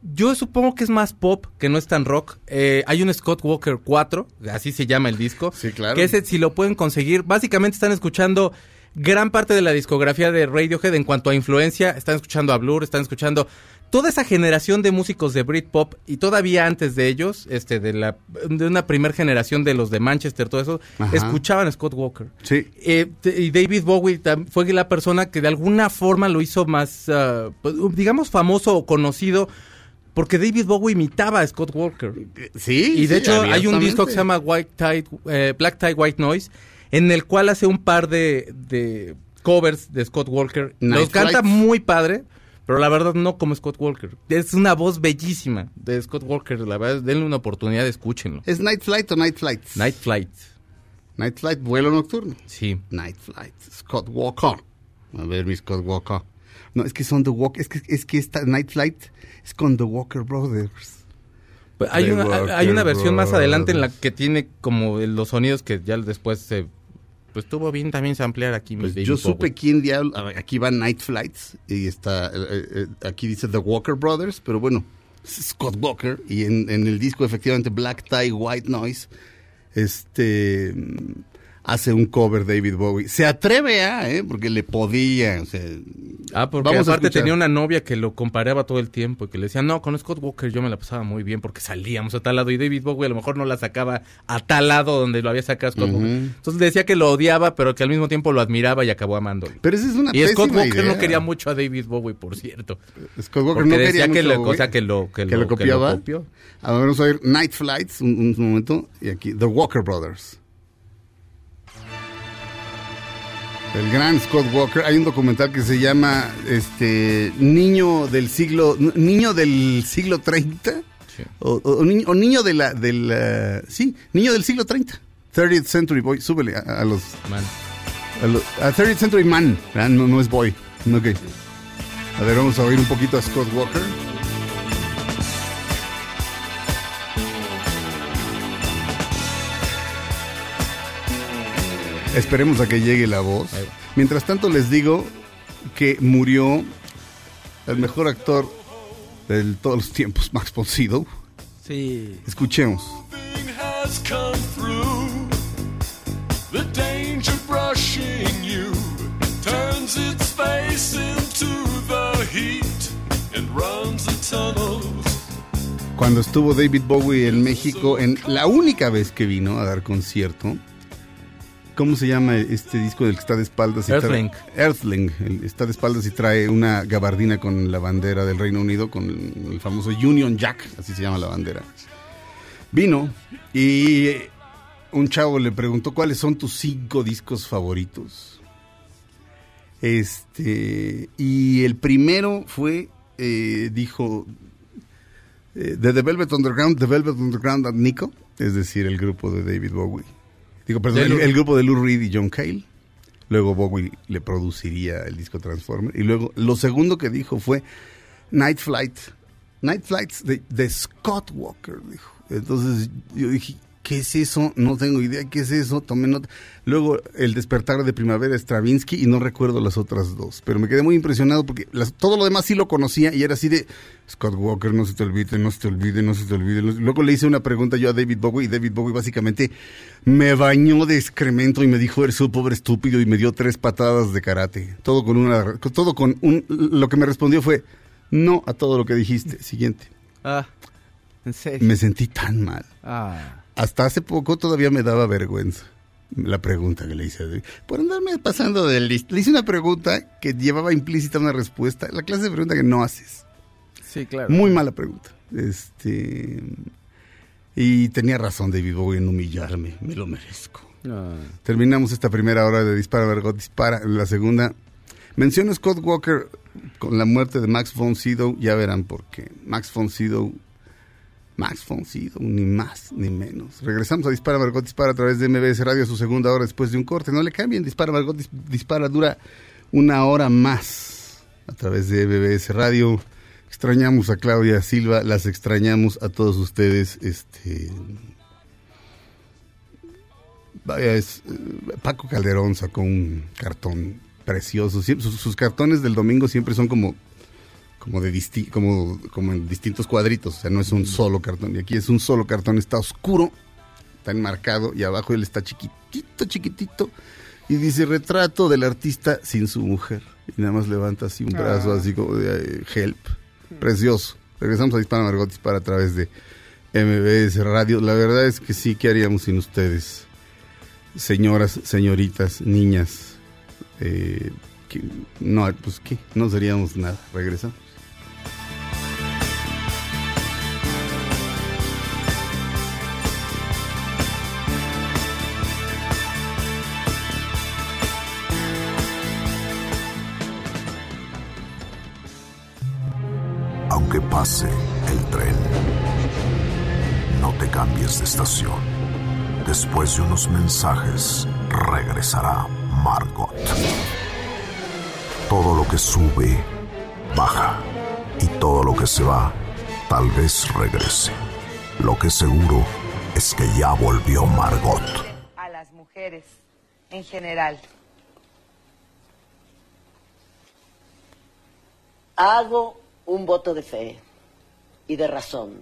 Yo supongo que es más pop, que no es tan rock. Eh, hay un Scott Walker 4, así se llama el disco. Sí, claro. Que ese, si lo pueden conseguir, básicamente están escuchando gran parte de la discografía de Radiohead en cuanto a influencia. Están escuchando a Blur, están escuchando toda esa generación de músicos de Britpop y todavía antes de ellos, este, de la, de una primer generación de los de Manchester, todo eso, Ajá. escuchaban a Scott Walker. Sí. Eh, y David Bowie fue la persona que de alguna forma lo hizo más, pues, digamos, famoso o conocido. Porque David Bowie imitaba a Scott Walker. Sí. Y de sí, hecho hay un disco que se llama White Tide, eh, Black Tie White Noise, en el cual hace un par de, de covers de Scott Walker. Night Los canta muy padre, pero la verdad no como Scott Walker. Es una voz bellísima de Scott Walker. La verdad, denle una oportunidad, escúchenlo. ¿Es Night Flight o Night Flight? Night Flight. Night Flight, vuelo nocturno. Sí. Night Flight, Scott Walker. A ver, mi Scott Walker. No, es que son The Walker, es que, es que esta Night Flight es con The Walker Brothers. Pues hay, The una, Walker hay una versión más adelante en la que tiene como los sonidos que ya después se... Pues estuvo bien también samplear aquí. Pues yo Bowie. supe quién diablo. Aquí va Night Flights y está. eh, eh, aquí dice The Walker Brothers, pero bueno, Scott Walker. Y en, en el disco, efectivamente, Black Tie White Noise, este. Hace un cover David Bowie. Se atreve a, ¿eh? Porque le podía. O sea, Ah, porque Vamos a aparte tenía una novia que lo comparaba todo el tiempo y que le decía, no, con Scott Walker yo me la pasaba muy bien porque salíamos a tal lado y David Bowie a lo mejor no la sacaba a tal lado donde lo había sacado Scott Ujú. Walker. Entonces decía que lo odiaba, pero que al mismo tiempo lo admiraba y acabó amándolo. Pero esa es una Y Scott Walker idea. no quería mucho a David Bowie, por cierto. Scott Walker Porque no decía quería que mucho, sea, que lo- que que lo- lo que lo copiaba. copió. Ahora vamos a ver Night Flights, un, un momento. Y aquí, The Walker Brothers. El gran Scott Walker. Hay un documental que se llama este Niño del siglo Niño del siglo 30 Sí. o, o- o niño, o niño de la del sí, niño del siglo 30. 30th Century Boy, súbele a, a los Man. a, lo- a 30th Century Man, Ah, no, no es boy. No, ok. A ver, vamos a oír un poquito a Scott Walker. Esperemos a que llegue la voz. Mientras tanto les digo que murió el mejor actor de todos los tiempos, Max von Sydow. Sí. Escuchemos. cuando estuvo David Bowie en México, en la única vez que vino a dar concierto. ¿Cómo se llama este disco del que está de espaldas? y trae- Earthling. Earthling. el- Está de espaldas y trae una gabardina con la bandera del Reino Unido, con el, el famoso Union Jack, así se llama la bandera. Vino y un chavo le preguntó cuáles son tus cinco discos favoritos. Este, y el primero fue, eh, dijo, eh, de The Velvet Underground, The Velvet Underground and Nico, es decir, el grupo de David Bowie. Digo, perdón, el, grupo de Lou Reed y John Cale. Luego Bowie le produciría el disco Transformer. Y luego lo segundo que dijo fue Night Flight Night Flights de, de Scott Walker, dijo. Entonces yo dije, ¿qué es eso? No tengo idea qué es eso, tomé nota. Luego El despertar de primavera Stravinsky y no recuerdo las otras dos, pero me quedé muy impresionado porque las- todo lo demás sí lo conocía y era así de Scott Walker, no se te olvide, no se te olvide, no se te olvide. Luego le hice una pregunta yo a David Bowie y David Bowie básicamente me bañó de excremento y me dijo, eres un pobre estúpido y me dio tres patadas de karate. Todo con una, todo con un, lo que me respondió fue, no a todo lo que dijiste. Siguiente. Ah, en serio. Me sentí tan mal. Ah. Hasta hace poco todavía me daba vergüenza la pregunta que le hice. Por andarme pasando de listo. Le hice una pregunta que llevaba implícita una respuesta. La clase de pregunta que no haces. Sí, claro. Muy mala pregunta. Este. Y tenía razón David Bowie en humillarme. Me lo merezco. Ah. Terminamos esta primera hora de Dispara, Vergot, Dispara. La segunda, menciono Scott Walker con la muerte de Max von Sydow. Ya verán por qué. Max von Sydow, Max von Sydow, ni más ni menos. Regresamos a Dispara, Vergot, Dispara a través de MBS Radio, su segunda hora después de un corte. No le cambien, Dispara, Dis- Dispara dura una hora más a través de MBS Radio. Extrañamos a Claudia Silva, las extrañamos a todos ustedes. Este, Vaya, es, eh, Paco Calderón sacó un cartón precioso. Sus cartones del domingo siempre son como, como, de disti- como, como en distintos cuadritos. O sea, no es un solo cartón. Y aquí es un solo cartón. Está oscuro, está enmarcado y abajo él está chiquitito, chiquitito. Y dice retrato del artista sin su mujer. Y nada más levanta así un brazo, Ah. así como de eh, help. Precioso. Regresamos a Dispara Margot Dispara a través de MBS Radio. La verdad es que sí, ¿qué haríamos sin ustedes? señoras, señoritas, niñas, eh, que- no, pues qué, no seríamos nada. Regresamos. Pase el tren, no te cambies de estación. Después de unos mensajes, regresará Margot. Todo lo que sube, baja. Y todo lo que se va, tal vez regrese. Lo que seguro es que ya volvió Margot. a las mujeres en general. Hago un voto de fe y de razón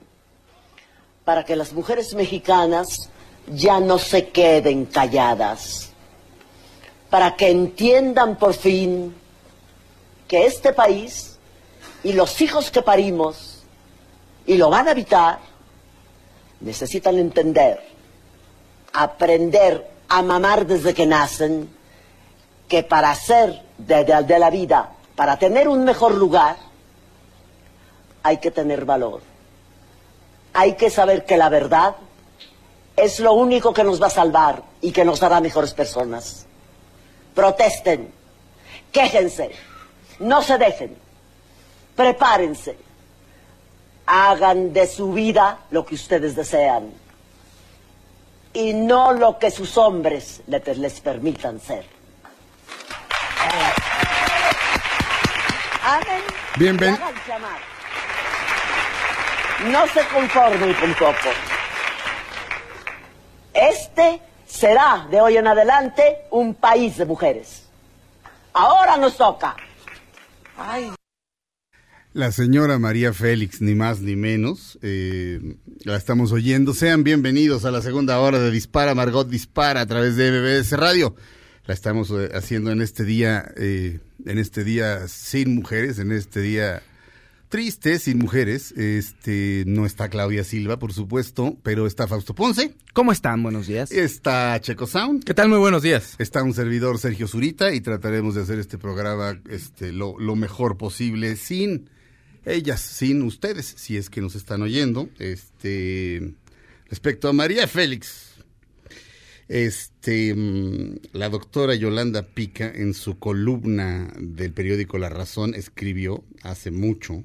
para que las mujeres mexicanas ya no se queden calladas, para que entiendan por fin que este país y los hijos que parimos y lo van a habitar necesitan entender, aprender a mamar desde que nacen, que para hacer de, de- de la vida, para tener un mejor lugar, hay que tener valor. Hay que saber que la verdad es lo único que nos va a salvar y que nos hará mejores personas. Protesten, quéjense, no se dejen, prepárense, hagan de su vida lo que ustedes desean y no lo que sus hombres le- les permitan ser. Bien, y ven. háganse amar. No se conformen con poco. Este será de hoy en adelante un país de mujeres. Ahora nos toca. Ay. La señora María Félix, ni más ni menos, eh, la estamos oyendo. Sean bienvenidos a la segunda hora de Dispara, Margot Dispara a través de MBS Radio. La estamos eh, haciendo en este día, eh, en este día sin mujeres, en este día triste, sin mujeres. Este, no está Claudia Silva, por supuesto, pero está Fausto Ponce. ¿Cómo están? Buenos días. Está Checo Sound. ¿Qué tal? Muy buenos días. Está un servidor Sergio Zurita y trataremos de hacer este programa este, lo, lo mejor posible sin ellas, sin ustedes, si es que nos están oyendo. Este, respecto a María Félix, este, mm, la doctora Yolanda Pica en su columna del periódico La Razón escribió hace mucho.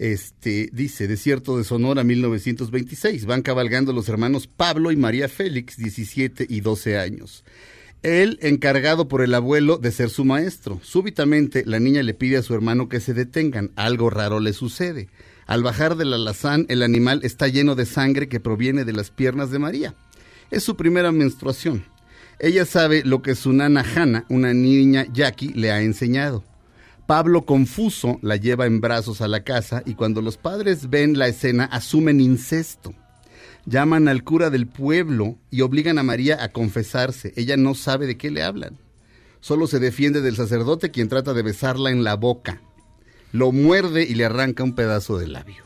Este dice, Desierto de Sonora 1926, van cabalgando los hermanos Pablo y María Félix, 17 y 12 años. Él encargado por el abuelo de ser su maestro. Súbitamente la niña le pide a su hermano que se detengan. Algo raro le sucede. Al bajar del alazán, el animal está lleno de sangre que proviene de las piernas de María. Es su primera menstruación. Ella sabe lo que su nana Hannah, una niña Jackie, le ha enseñado. Pablo, confuso, la lleva en brazos a la casa y cuando los padres ven la escena asumen incesto. Llaman al cura del pueblo y obligan a María a confesarse. Ella no sabe de qué le hablan. Solo se defiende del sacerdote quien trata de besarla en la boca. Lo muerde y le arranca un pedazo de labio.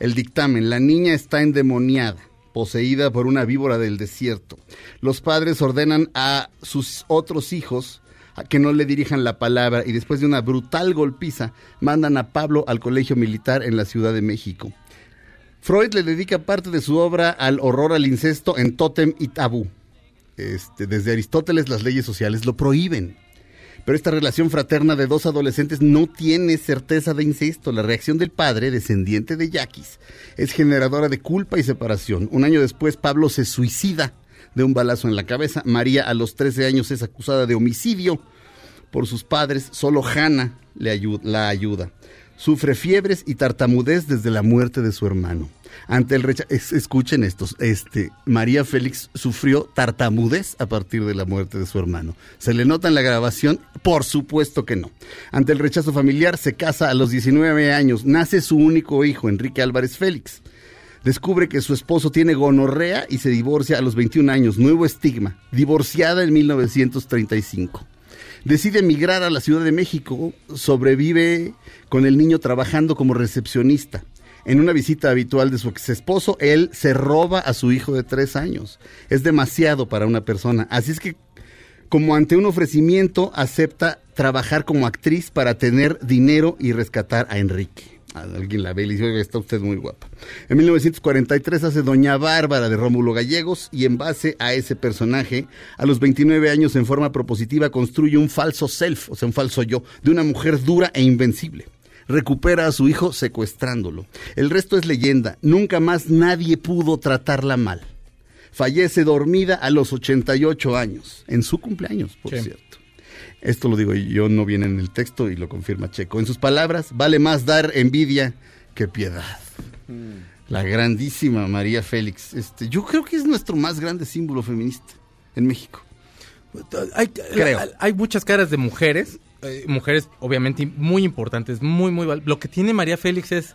El dictamen, la niña está endemoniada, poseída por una víbora del desierto. Los padres ordenan a sus otros hijos a que no le dirijan la palabra y después de una brutal golpiza mandan a Pablo al colegio militar en la Ciudad de México. Freud le dedica parte de su obra al horror al incesto en Tótem y Tabú. Este, desde Aristóteles las leyes sociales lo prohíben. Pero esta relación fraterna de dos adolescentes no tiene certeza de incesto. La reacción del padre, descendiente de Yaquis, es generadora de culpa y separación. Un año después, Pablo se suicida de un balazo en la cabeza. María, a los 13 años, es acusada de homicidio por sus padres. Solo Hannah le la ayuda. Sufre fiebres y tartamudez desde la muerte de su hermano. Ante el rechazo, escuchen estos, este, María Félix sufrió tartamudez a partir de la muerte de su hermano. ¿Se le nota en la grabación? Por supuesto que no. Ante el rechazo familiar, se casa a los 19 años. Nace su único hijo, Enrique Álvarez Félix. Descubre que su esposo tiene gonorrea y se divorcia a los 21 años. Nuevo estigma. Divorciada en 1935 decide emigrar a la Ciudad de México, sobrevive con el niño trabajando como recepcionista. En una visita habitual de su ex esposo, él se roba a su hijo de tres años. Es demasiado para una persona. Así es que, como ante un ofrecimiento, acepta trabajar como actriz para tener dinero y rescatar a Enrique. Alguien la ve y le dice, "Oiga, está usted muy guapa. En 1943 hace Doña Bárbara de Rómulo Gallegos y en base a ese personaje, a los 29 años en forma propositiva construye un falso self, o sea, un falso yo, de una mujer dura e invencible. Recupera a su hijo secuestrándolo. El resto es leyenda. Nunca más nadie pudo tratarla mal. Fallece dormida a los 88 años, en su cumpleaños, por Sí. cierto. Esto lo digo yo, no viene en el texto y lo confirma Checo. En sus palabras, vale más dar envidia que piedad. La grandísima María Félix. Este, yo creo que es nuestro más grande símbolo feminista en México. Hay, Creo. hay- muchas caras de mujeres, eh, mujeres obviamente muy importantes, muy, muy... Lo que tiene María Félix es,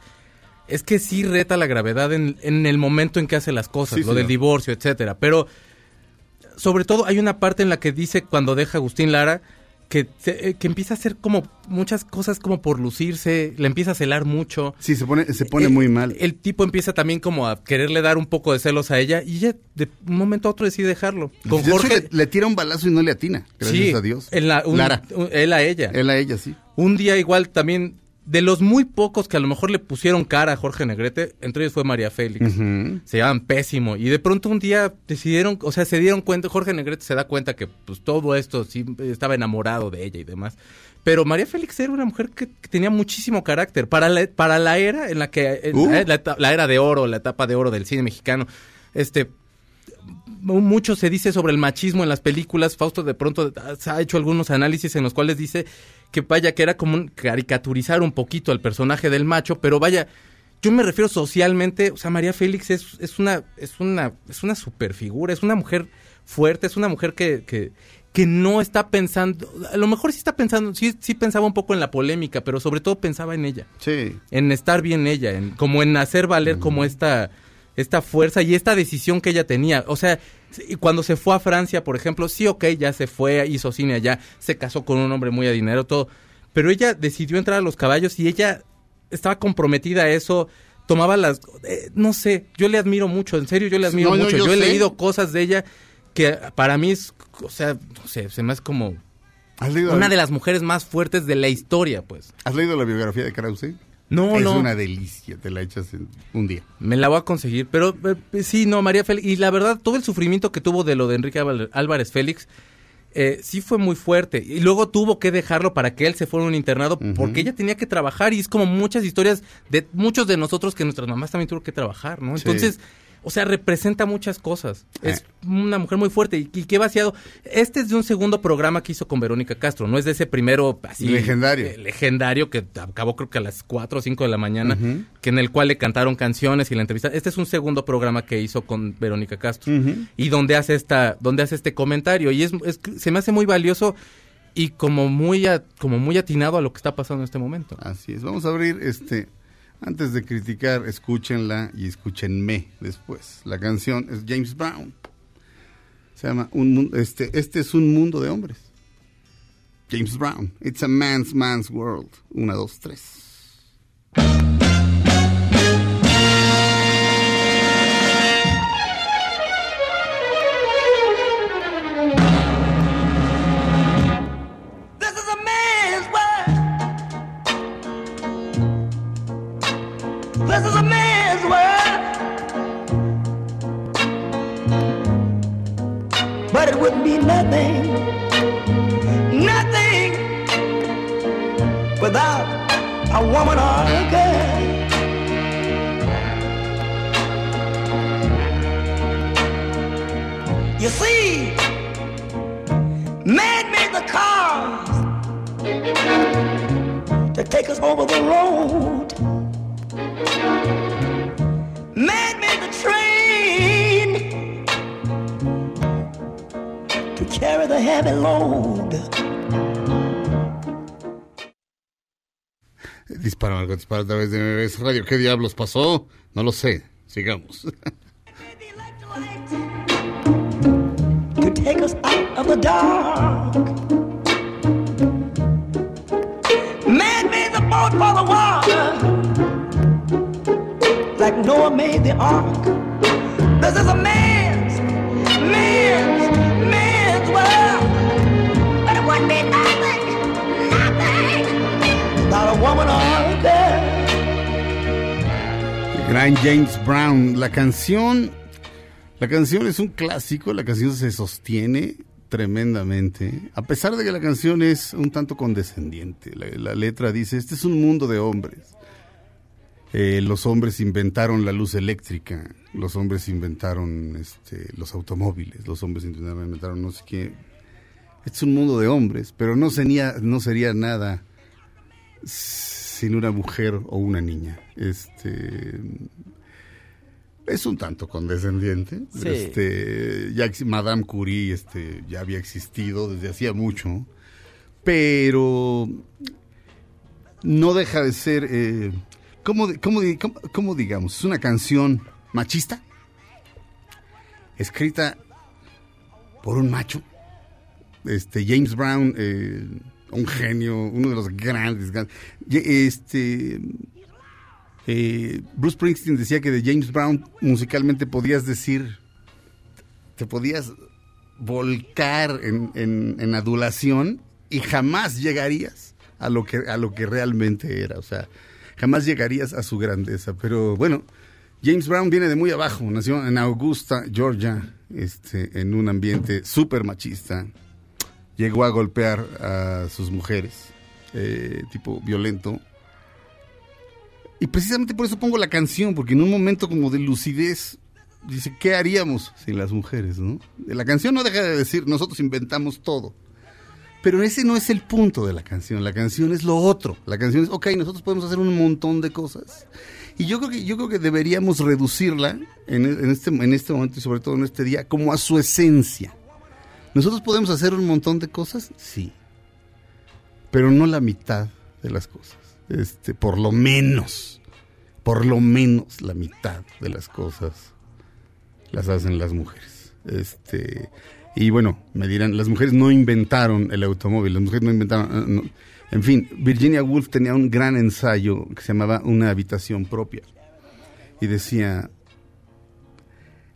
es que sí reta la gravedad en, en el momento en que hace las cosas, Sí, lo del divorcio, etcétera. Pero sobre todo hay una parte en la que dice cuando deja a Agustín Lara que, se- eh, que empieza a hacer como muchas cosas como por lucirse, le empieza a celar mucho. Sí, se pone, se pone Eh, muy mal. El tipo empieza también como a quererle dar un poco de celos a ella y ella de un momento a otro decide dejarlo. Con De Jorge, le, le tira un balazo y no le atina. Gracias Sí, a Dios. en la- un- Lara. un- él a ella. Él a ella, sí. Un día igual también, de los muy pocos que a lo mejor le pusieron cara a Jorge Negrete, entre ellos fue María Félix. Se llaman pésimo. Y de pronto un día decidieron, o sea, se dieron cuenta, Jorge Negrete se da cuenta que pues todo esto sí estaba enamorado de ella y demás. Pero María Félix era una mujer que, que tenía muchísimo carácter. Para la, para la era en la que, en Uh. la, la era de oro, la etapa de oro del cine mexicano, este, mucho se dice sobre el machismo en las películas. Fausto de pronto ha hecho algunos análisis en los cuales dice que vaya que era como un caricaturizar un poquito al personaje del macho, pero vaya, yo me refiero socialmente, o sea, María Félix es, es una es una es una superfigura, es una mujer fuerte, es una mujer que, que que no está pensando, a lo mejor sí está pensando, sí, sí pensaba un poco en la polémica, pero sobre todo pensaba en ella Sí. en estar bien ella, en, como en hacer valer como esta, esta fuerza y esta decisión que ella tenía. O sea, y cuando se fue a Francia, por ejemplo, sí, ok, ya se fue, hizo cine allá, se casó con un hombre muy adinerado, todo. Pero ella decidió entrar a los caballos y ella estaba comprometida a eso, tomaba las... eh, no sé, yo le admiro mucho, en serio, yo le admiro No, no, mucho. yo yo he leído cosas de ella que para mí es, o sea, no sé, se me hace como ¿Has leído, una de las mujeres más fuertes de la historia, pues. ¿Has leído la biografía de Krause? No, es no. una delicia, te la echas en un día. Me la voy a conseguir, pero eh, sí, no, María Félix. Y la verdad, todo el sufrimiento que tuvo de lo de Enrique Álvar- Álvarez Félix, eh, sí fue muy fuerte. Y luego tuvo que dejarlo para que él se fuera a un internado, porque ella tenía que trabajar. Y es como muchas historias de muchos de nosotros que nuestras mamás también tuvieron que trabajar, ¿no? Sí. O sea, representa muchas cosas. Es una mujer muy fuerte y, y qué vaciado. Este es de un segundo programa que hizo con Verónica Castro, no es de ese primero así Legendario. eh, legendario que acabó creo que a las 4 o 5 de la mañana, que en el cual le cantaron canciones y la entrevista. Este es un segundo programa que hizo con Verónica Castro y donde hace esta donde hace este comentario y es, es- se me hace muy valioso y como muy a- como muy atinado a lo que está pasando en este momento. Así es. Vamos a abrir este. Antes de criticar, escúchenla y escúchenme después. La canción es James Brown. Se llama un mundo, este, este es un mundo de hombres. James Brown. It's a man's man's world. Una, dos, tres. ¿Qué diablos pasó? No lo sé. Sigamos. like Noah made the ark. This is a man's, man's, man's. But it. Gran James Brown. La canción. La canción es un clásico. La canción se sostiene tremendamente. A pesar de que la canción es un tanto condescendiente. La, letra dice: Este es un mundo de hombres. Eh, los hombres inventaron la luz eléctrica. Los hombres inventaron este, los automóviles. Los hombres inventaron no sé qué. Este es un mundo de hombres, pero no sería, no sería nada sin una mujer o una niña. Este es un tanto condescendiente. Sí. Este, ya Madame Curie este, ya había existido desde hacía mucho, pero no deja de ser, eh, ¿cómo, cómo- cómo digamos? Es una canción machista, escrita por un macho. Este, James Brown, eh, un genio, uno de los grandes. Este, eh, Bruce Springsteen decía que de James Brown musicalmente podías decir, te podías volcar en, en- en adulación y jamás llegarías a lo que a lo que realmente era, o sea, jamás llegarías a su grandeza. Pero bueno, James Brown viene de muy abajo, nació en Augusta, Georgia, este, en un ambiente súper machista. Llegó a golpear a sus mujeres, eh, tipo violento. Y precisamente por eso pongo la canción, porque en un momento como de lucidez, dice, ¿qué haríamos sin las mujeres? ¿no? La canción no deja de decir, nosotros inventamos todo. Pero ese no es el punto de la canción, la canción es lo otro. La canción es, ok, nosotros podemos hacer un montón de cosas. Y yo creo que, yo creo que deberíamos reducirla en, en este, en este momento y sobre todo en este día como a su esencia. ¿Nosotros podemos hacer un montón de cosas? Sí. Pero no la mitad de las cosas. Este, por lo menos, por lo menos la mitad de las cosas las hacen las mujeres. Este, y bueno, me dirán, las mujeres no inventaron el automóvil, las mujeres no inventaron... no. En fin, Virginia Woolf tenía un gran ensayo que se llamaba Una habitación propia. Y decía,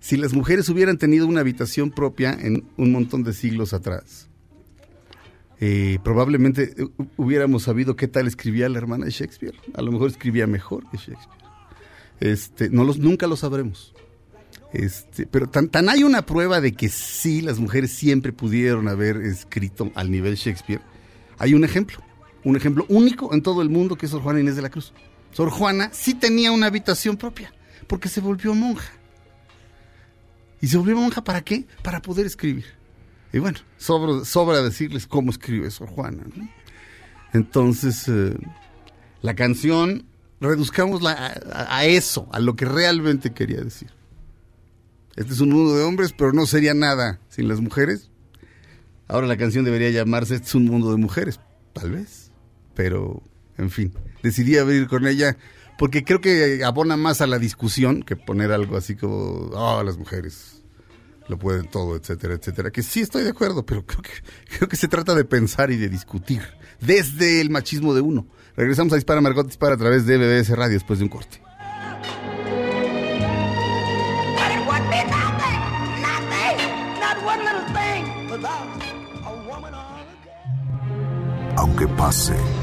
si las mujeres hubieran tenido una habitación propia en un montón de siglos atrás, eh, probablemente eh, hu- hubiéramos sabido qué tal escribía la hermana de Shakespeare. A lo mejor escribía mejor que Shakespeare. Este, no los, nunca lo sabremos. Este, pero tan, tan hay una prueba de que sí, las mujeres siempre pudieron haber escrito al nivel Shakespeare. Hay un ejemplo, un ejemplo único en todo el mundo que es Sor Juana Inés de la Cruz. Sor Juana sí tenía una habitación propia, porque se volvió monja. Y se volvió monja para qué? Para poder escribir. Y bueno, sobra, sobra decirles cómo escribe Sor Juana. ¿no? Entonces, eh, la canción, reduzcámosla a, a- eso, a lo que realmente quería decir. Este es un mundo de hombres, pero no sería nada sin las mujeres. Ahora la canción debería llamarse Este es un mundo de mujeres, tal vez. Pero, en fin, decidí abrir con ella porque creo que abona más a la discusión que poner algo así como, oh, las mujeres lo pueden todo, etcétera, etcétera. Que sí estoy de acuerdo, pero creo que, creo que se trata de pensar y de discutir desde el machismo de uno. Regresamos a Dispara Margot Dispara a través de BBS Radio después de un corte. But it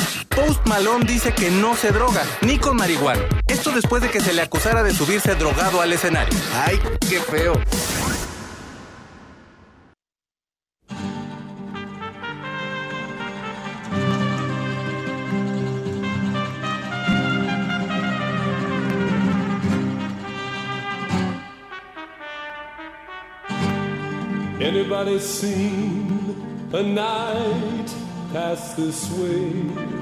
Post Malone dice que no se droga, ni con marihuana. Esto después de que se le acusara de subirse drogado al escenario. ¡Ay, qué feo! Anybody seen a night pass this way?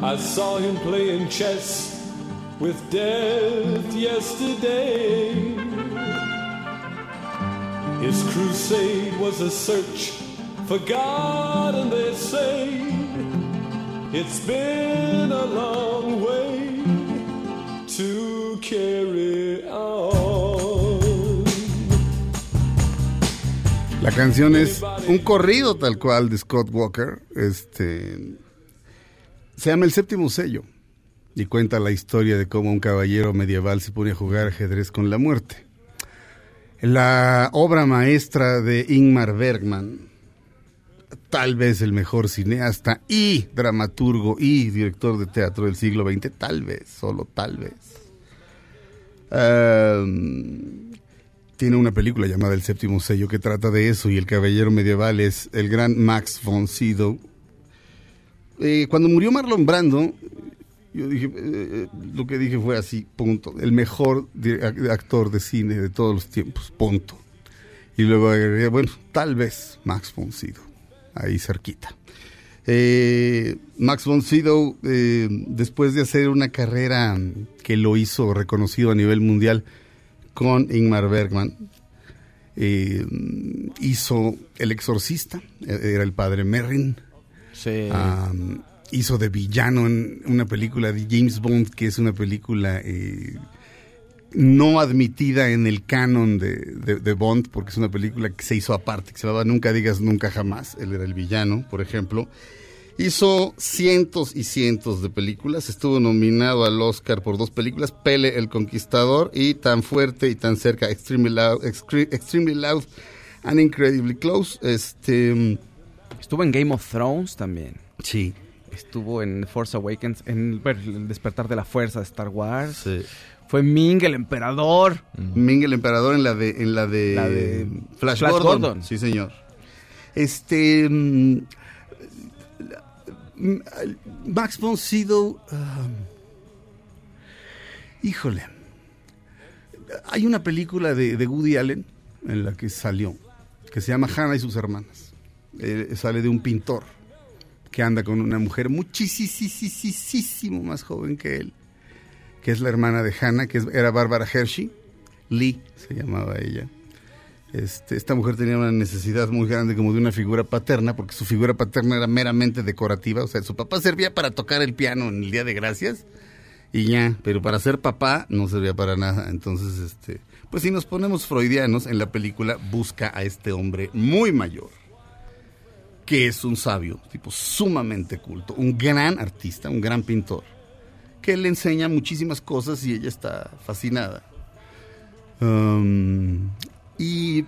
I saw him playing chess with death yesterday. His crusade was a search for God, and they say it's been a long way to carry on. La canción es un corrido tal cual de Scott Walker. Este se llama El séptimo sello y cuenta la historia de cómo un caballero medieval se pone a jugar ajedrez con la muerte. La obra maestra de Ingmar Bergman, tal vez el mejor cineasta y dramaturgo y director de teatro del siglo XX, tal vez, solo tal vez. Um, tiene una película llamada El séptimo sello que trata de eso y el caballero medieval es el gran Max von Sydow. Eh, cuando murió Marlon Brando, yo dije, eh, lo que dije fue así, punto. El mejor actor de cine de todos los tiempos, punto. Y luego bueno, tal vez Max von Sydow, ahí cerquita. Eh, Max von Sydow, eh, después de hacer una carrera que lo hizo reconocido a nivel mundial con Ingmar Bergman, eh, hizo El Exorcista, eh, era el padre Merrin. Am, hizo de villano en una película de James Bond, que es una película eh, no admitida en el canon de, de- Bond, porque es una película que se hizo aparte, que se llamaba Nunca digas nunca jamás. Él era el villano, por ejemplo. Hizo cientos y cientos de películas. Estuvo nominado al Oscar por dos películas, Pele el Conquistador y Tan Fuerte y Tan Cerca, Extremely Loud and Incredibly Close. Este, Estuvo en Game of Thrones también. Sí. Estuvo en Force Awakens, en bueno, el despertar de la fuerza de Star Wars. Fue Ming el emperador. Ming el emperador en la de en la de, La de Flash, Flash Gordon. Gordon. Sí, señor. Este mm, Max von Sydow um, híjole. Hay una película de, de Woody Allen en la que salió que se llama Hannah y sus hermanas. Eh, sale de un pintor que anda con una mujer muchísimo más joven que él que es la hermana de Hannah, que era Bárbara Hershey. Lee se llamaba ella. Este, esta mujer tenía una necesidad muy grande como de una figura paterna, porque su figura paterna era meramente decorativa. O sea, su papá servía para tocar el piano en el Día de Gracias y ya, pero para ser papá no servía para nada. Entonces, este, pues si nos ponemos freudianos, en la película busca a este hombre muy mayor, que es un sabio, tipo sumamente culto, un gran artista, un gran pintor que le enseña muchísimas cosas y ella está fascinada. Um, y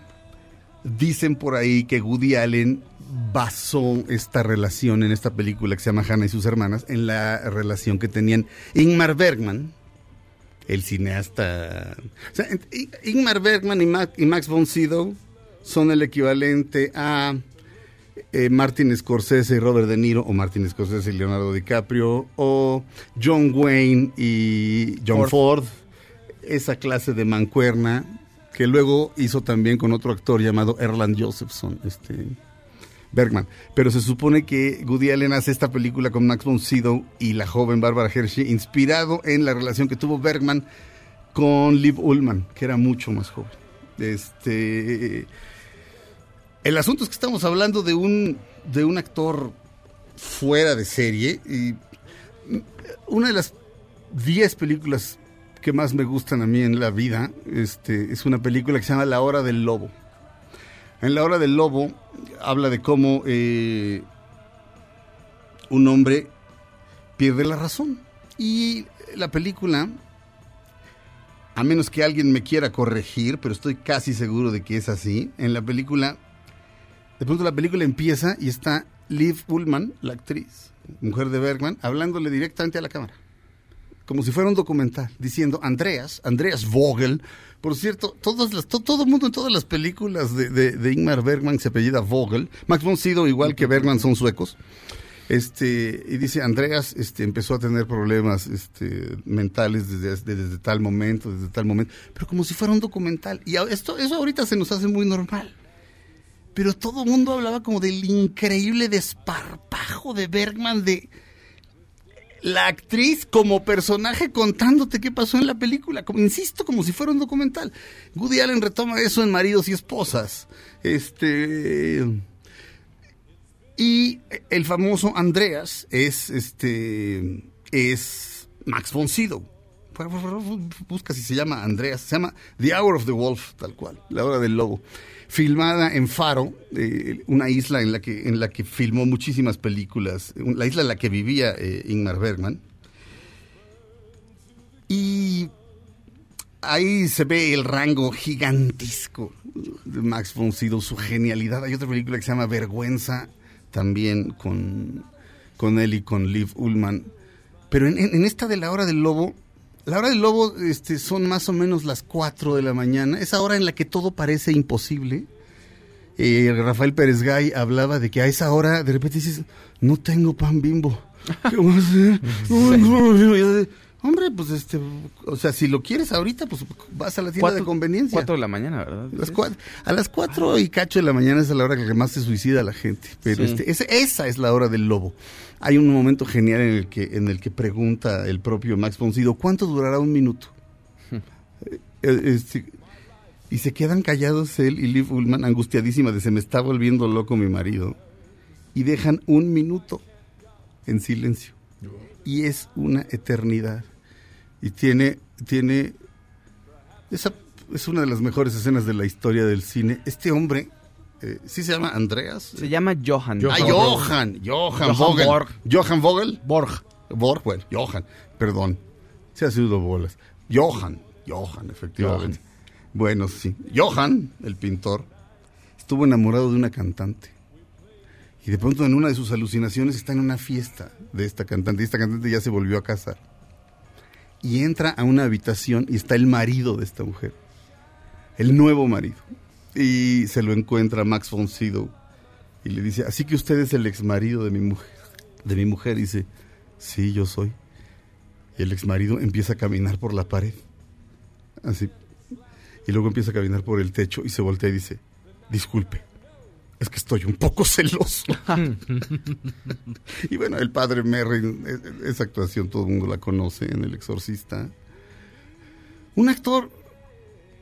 dicen por ahí que Woody Allen basó esta relación en esta película que se llama Hannah y sus hermanas en la relación que tenían Ingmar Bergman, el cineasta. O sea, Ingmar Bergman y, Ma- y Max von Sydow son el equivalente a eh, Martin Scorsese y Robert De Niro, o Martin Scorsese y Leonardo DiCaprio, o John Wayne y John Ford, esa clase de mancuerna que luego hizo también con otro actor llamado Erland Josephson, este Bergman. Pero se supone que Woody Allen hace esta película con Max von Sydow y la joven Barbara Hershey, inspirado en la relación que tuvo Bergman con Liv Ullman, que era mucho más joven. Este, el asunto es que estamos hablando de un, de un actor fuera de serie y una de las 10 películas que más me gustan a mí en la vida este, es una película que se llama La Hora del Lobo. En La Hora del Lobo habla de cómo eh, un hombre pierde la razón. Y la película, a menos que alguien me quiera corregir, pero estoy casi seguro de que es así, en la película, de pronto la película empieza y está Liv Ullman, la actriz, mujer de Bergman, hablándole directamente a la cámara como si fuera un documental, diciendo Andreas, Andreas Vogel. Por cierto, todas las, to- todo el mundo en todas las películas de, Ingmar Bergman se apellida Vogel. Max von Sydow, igual que Bergman, son suecos. Este, y dice, Andreas este, empezó a tener problemas este, mentales desde, desde, desde tal momento, desde tal momento, pero como si fuera un documental. Y esto, eso ahorita se nos hace muy normal. Pero todo el mundo hablaba como del increíble desparpajo de Bergman, de la actriz como personaje contándote qué pasó en la película, como insisto, como si fuera un documental. Woody Allen retoma eso en Maridos y Esposas. Este y el famoso Andreas es este es Max von Sydow. Busca si se llama Andreas, se llama The Hour of the Wolf, tal cual, la hora del lobo. Filmada en Faro, eh, una isla en la que en la que filmó muchísimas películas, la isla en la que vivía eh, Ingmar Bergman. Y ahí se ve el rango gigantesco de Max von Sydow, su genialidad. Hay otra película que se llama Vergüenza, también con, con él y con Liv Ullman. Pero en, en- esta de la hora del lobo, la hora del lobo este, son más o menos las 4 de la mañana, esa hora en la que todo parece imposible. Eh, Rafael Pérez Gay hablaba de que a esa hora de repente dices, no tengo pan bimbo. ¿Qué voy a hacer? Hombre, pues este, o sea, si lo quieres ahorita, pues vas a la tienda de conveniencia. Cuatro de la mañana, ¿verdad? Las a las cuatro y cacho de la mañana es a la hora que más se suicida la gente. Pero Sí. este, ese- esa es la hora del lobo. Hay un momento genial en el que, en el que pregunta el propio Max Poncido, ¿cuánto durará un minuto? Eh, eh, este, y se quedan callados él y Liv Ullman, angustiadísima de se me está volviendo loco mi marido. Y dejan un minuto en silencio. Y es una eternidad. Y tiene, tiene esa es una de las mejores escenas de la historia del cine. Este hombre, eh, ¿sí se llama Andreas? Se llama Johan. Ah, Johan, Johan, Johan Vogel. Borg. Johan Vogel. Borg. Borg, bueno, Johan, perdón. Se ha sido bolas. Johan, Johan, efectivamente. Bueno, sí. Johan, el pintor, estuvo enamorado de una cantante. Y de pronto en una de sus alucinaciones está en una fiesta de esta cantante. Y esta cantante ya se volvió a casar. Y entra a una habitación y está el marido de esta mujer. El nuevo marido. Y se lo encuentra Max von Sydow. Y le dice, así que usted es el ex marido de mi mujer. De mi mujer. Y dice, sí, yo soy. Y el ex marido empieza a caminar por la pared. Así. Y luego empieza a caminar por el techo y se voltea y dice, disculpe, es que estoy un poco celoso. y bueno, el padre Merrin, e- esa actuación todo el mundo la conoce en El Exorcista. Un actor,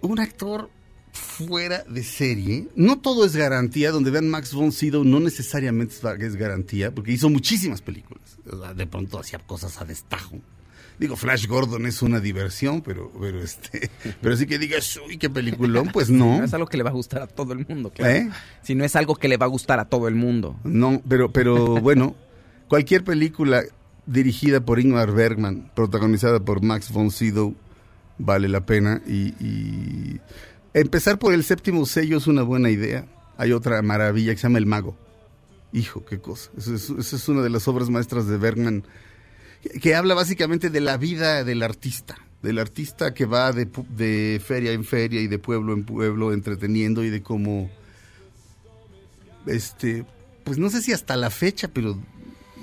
un actor fuera de serie. No todo es garantía. Donde vean Max von Sydow no necesariamente es garantía, porque hizo muchísimas películas. De pronto hacía cosas a destajo. Digo, Flash Gordon es una diversión, pero, pero este, pero sí que digas, uy, qué peliculón, pues no. No es algo que le va a gustar a todo el mundo, claro. ¿Eh? Si no es algo que le va a gustar a todo el mundo. No, pero, pero bueno, cualquier película dirigida por Ingmar Bergman, protagonizada por Max von Sydow, vale la pena. Y, y empezar por el séptimo sello es una buena idea. Hay otra maravilla que se llama El Mago. hijo, qué cosa. Esa es, una de las obras maestras de Bergman, que, habla básicamente de la vida del artista, del artista que va de, de feria en feria y de pueblo en pueblo entreteniendo y de cómo, este, pues no sé si hasta la fecha, pero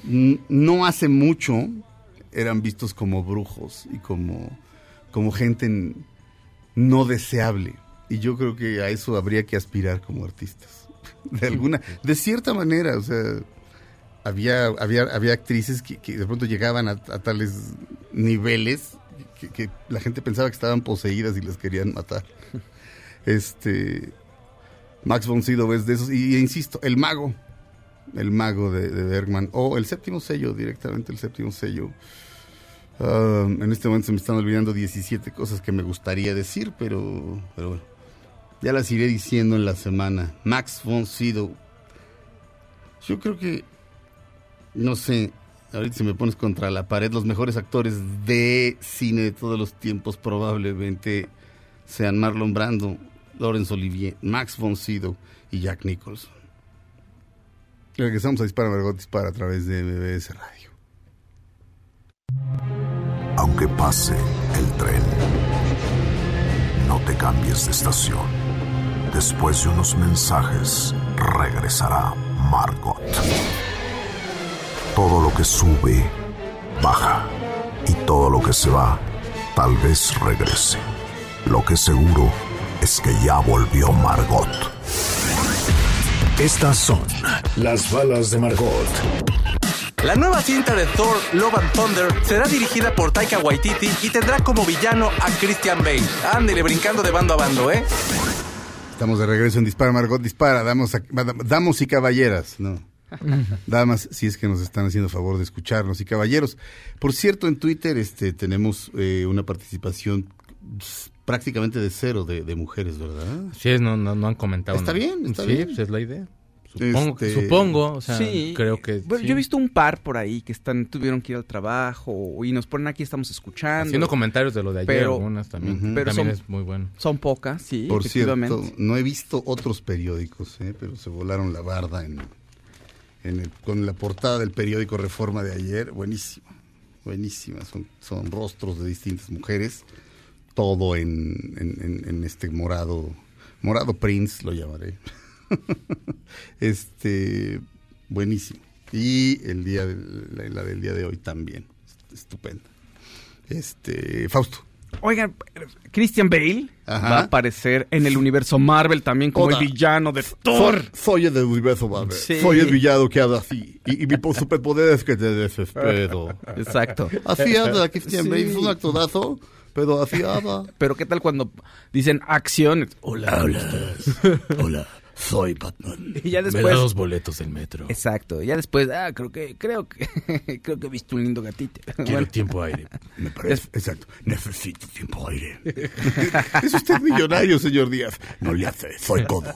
no hace mucho eran vistos como brujos y como, como gente no deseable. Y yo creo que a eso habría que aspirar como artistas. De alguna, de cierta manera, o sea, había, había, había actrices que, de pronto llegaban a, tales niveles que, la gente pensaba que estaban poseídas y las querían matar. Este, Max von Sydow es de esos, y, e insisto, el mago, el mago de, de Bergman, o el séptimo sello, directamente el séptimo sello. Ah, en este momento se me están olvidando 17 cosas que me gustaría decir, pero, pero bueno, ya las iré diciendo en la semana. Max von Sydow. Yo creo que, no sé, ahorita si me pones contra la pared, los mejores actores de cine de todos los tiempos probablemente sean Marlon Brando, Laurence Olivier, Max von Sydow y Jack Nicholson. Regresamos a Dispara Margot Dispara a través de MBS Radio. Aunque pase el tren, no te cambies de estación. Después de unos mensajes, regresará Margot. Todo lo que sube, baja. Y todo lo que se va, tal vez regrese. Lo que seguro es que ya volvió Margot. Estas son las balas de Margot. La nueva cinta de Thor, Love and Thunder, será dirigida por Taika Waititi y tendrá como villano a Christian Bale. Ándele brincando de bando a bando, ¿eh? Estamos de regreso en Dispara Margot Dispara, damos, a- damos y caballeras, ¿no? Damas, si es que nos están haciendo favor de escucharnos y caballeros. Por cierto, en Twitter este, tenemos eh, una participación s- prácticamente de cero de, de mujeres, ¿verdad? Sí, es, no, no, no han comentado. Está nada. bien, está sí, bien. pues es la idea. Supongo, Este- supongo o sea, Sí. creo que Bueno, sí. Yo he visto un par por ahí que están tuvieron que ir al trabajo y nos ponen aquí, estamos escuchando. Haciendo comentarios de lo de ayer, Pero- algunas también. Pero también son- es muy bueno. Son pocas, sí, Por efectivamente. cierto, no he visto otros periódicos, ¿eh? pero se volaron la barda en, en el- con la portada del periódico Reforma de ayer. Buenísima, buenísima. Son, son rostros de distintas mujeres, todo en, en- en- en este morado, morado Prince, lo llamaré. este, buenísimo. Y el día de- la, la del día de hoy también, estupenda. Este, Fausto. Oigan, Christian Bale Ajá. va a aparecer en el universo Marvel también como Oda. el villano de Thor. Soy, soy el del universo Marvel. Sí. Soy el villano que habla así. Y, y mi po- superpoder es que te desespero. Exacto. Así habla Christian Sí. Bale. Es un actorazo, pero así habla. Pero qué tal cuando dicen acción. Hola. Hola, soy Batman. Y ya después. boletos del metro. Exacto. Ya después, ah, creo que, creo que, creo que he visto un lindo gatito. Bueno, tiempo aire. Me parece, exacto. Necesito tiempo aire. es usted millonario, señor Díaz. No le hace, soy codo.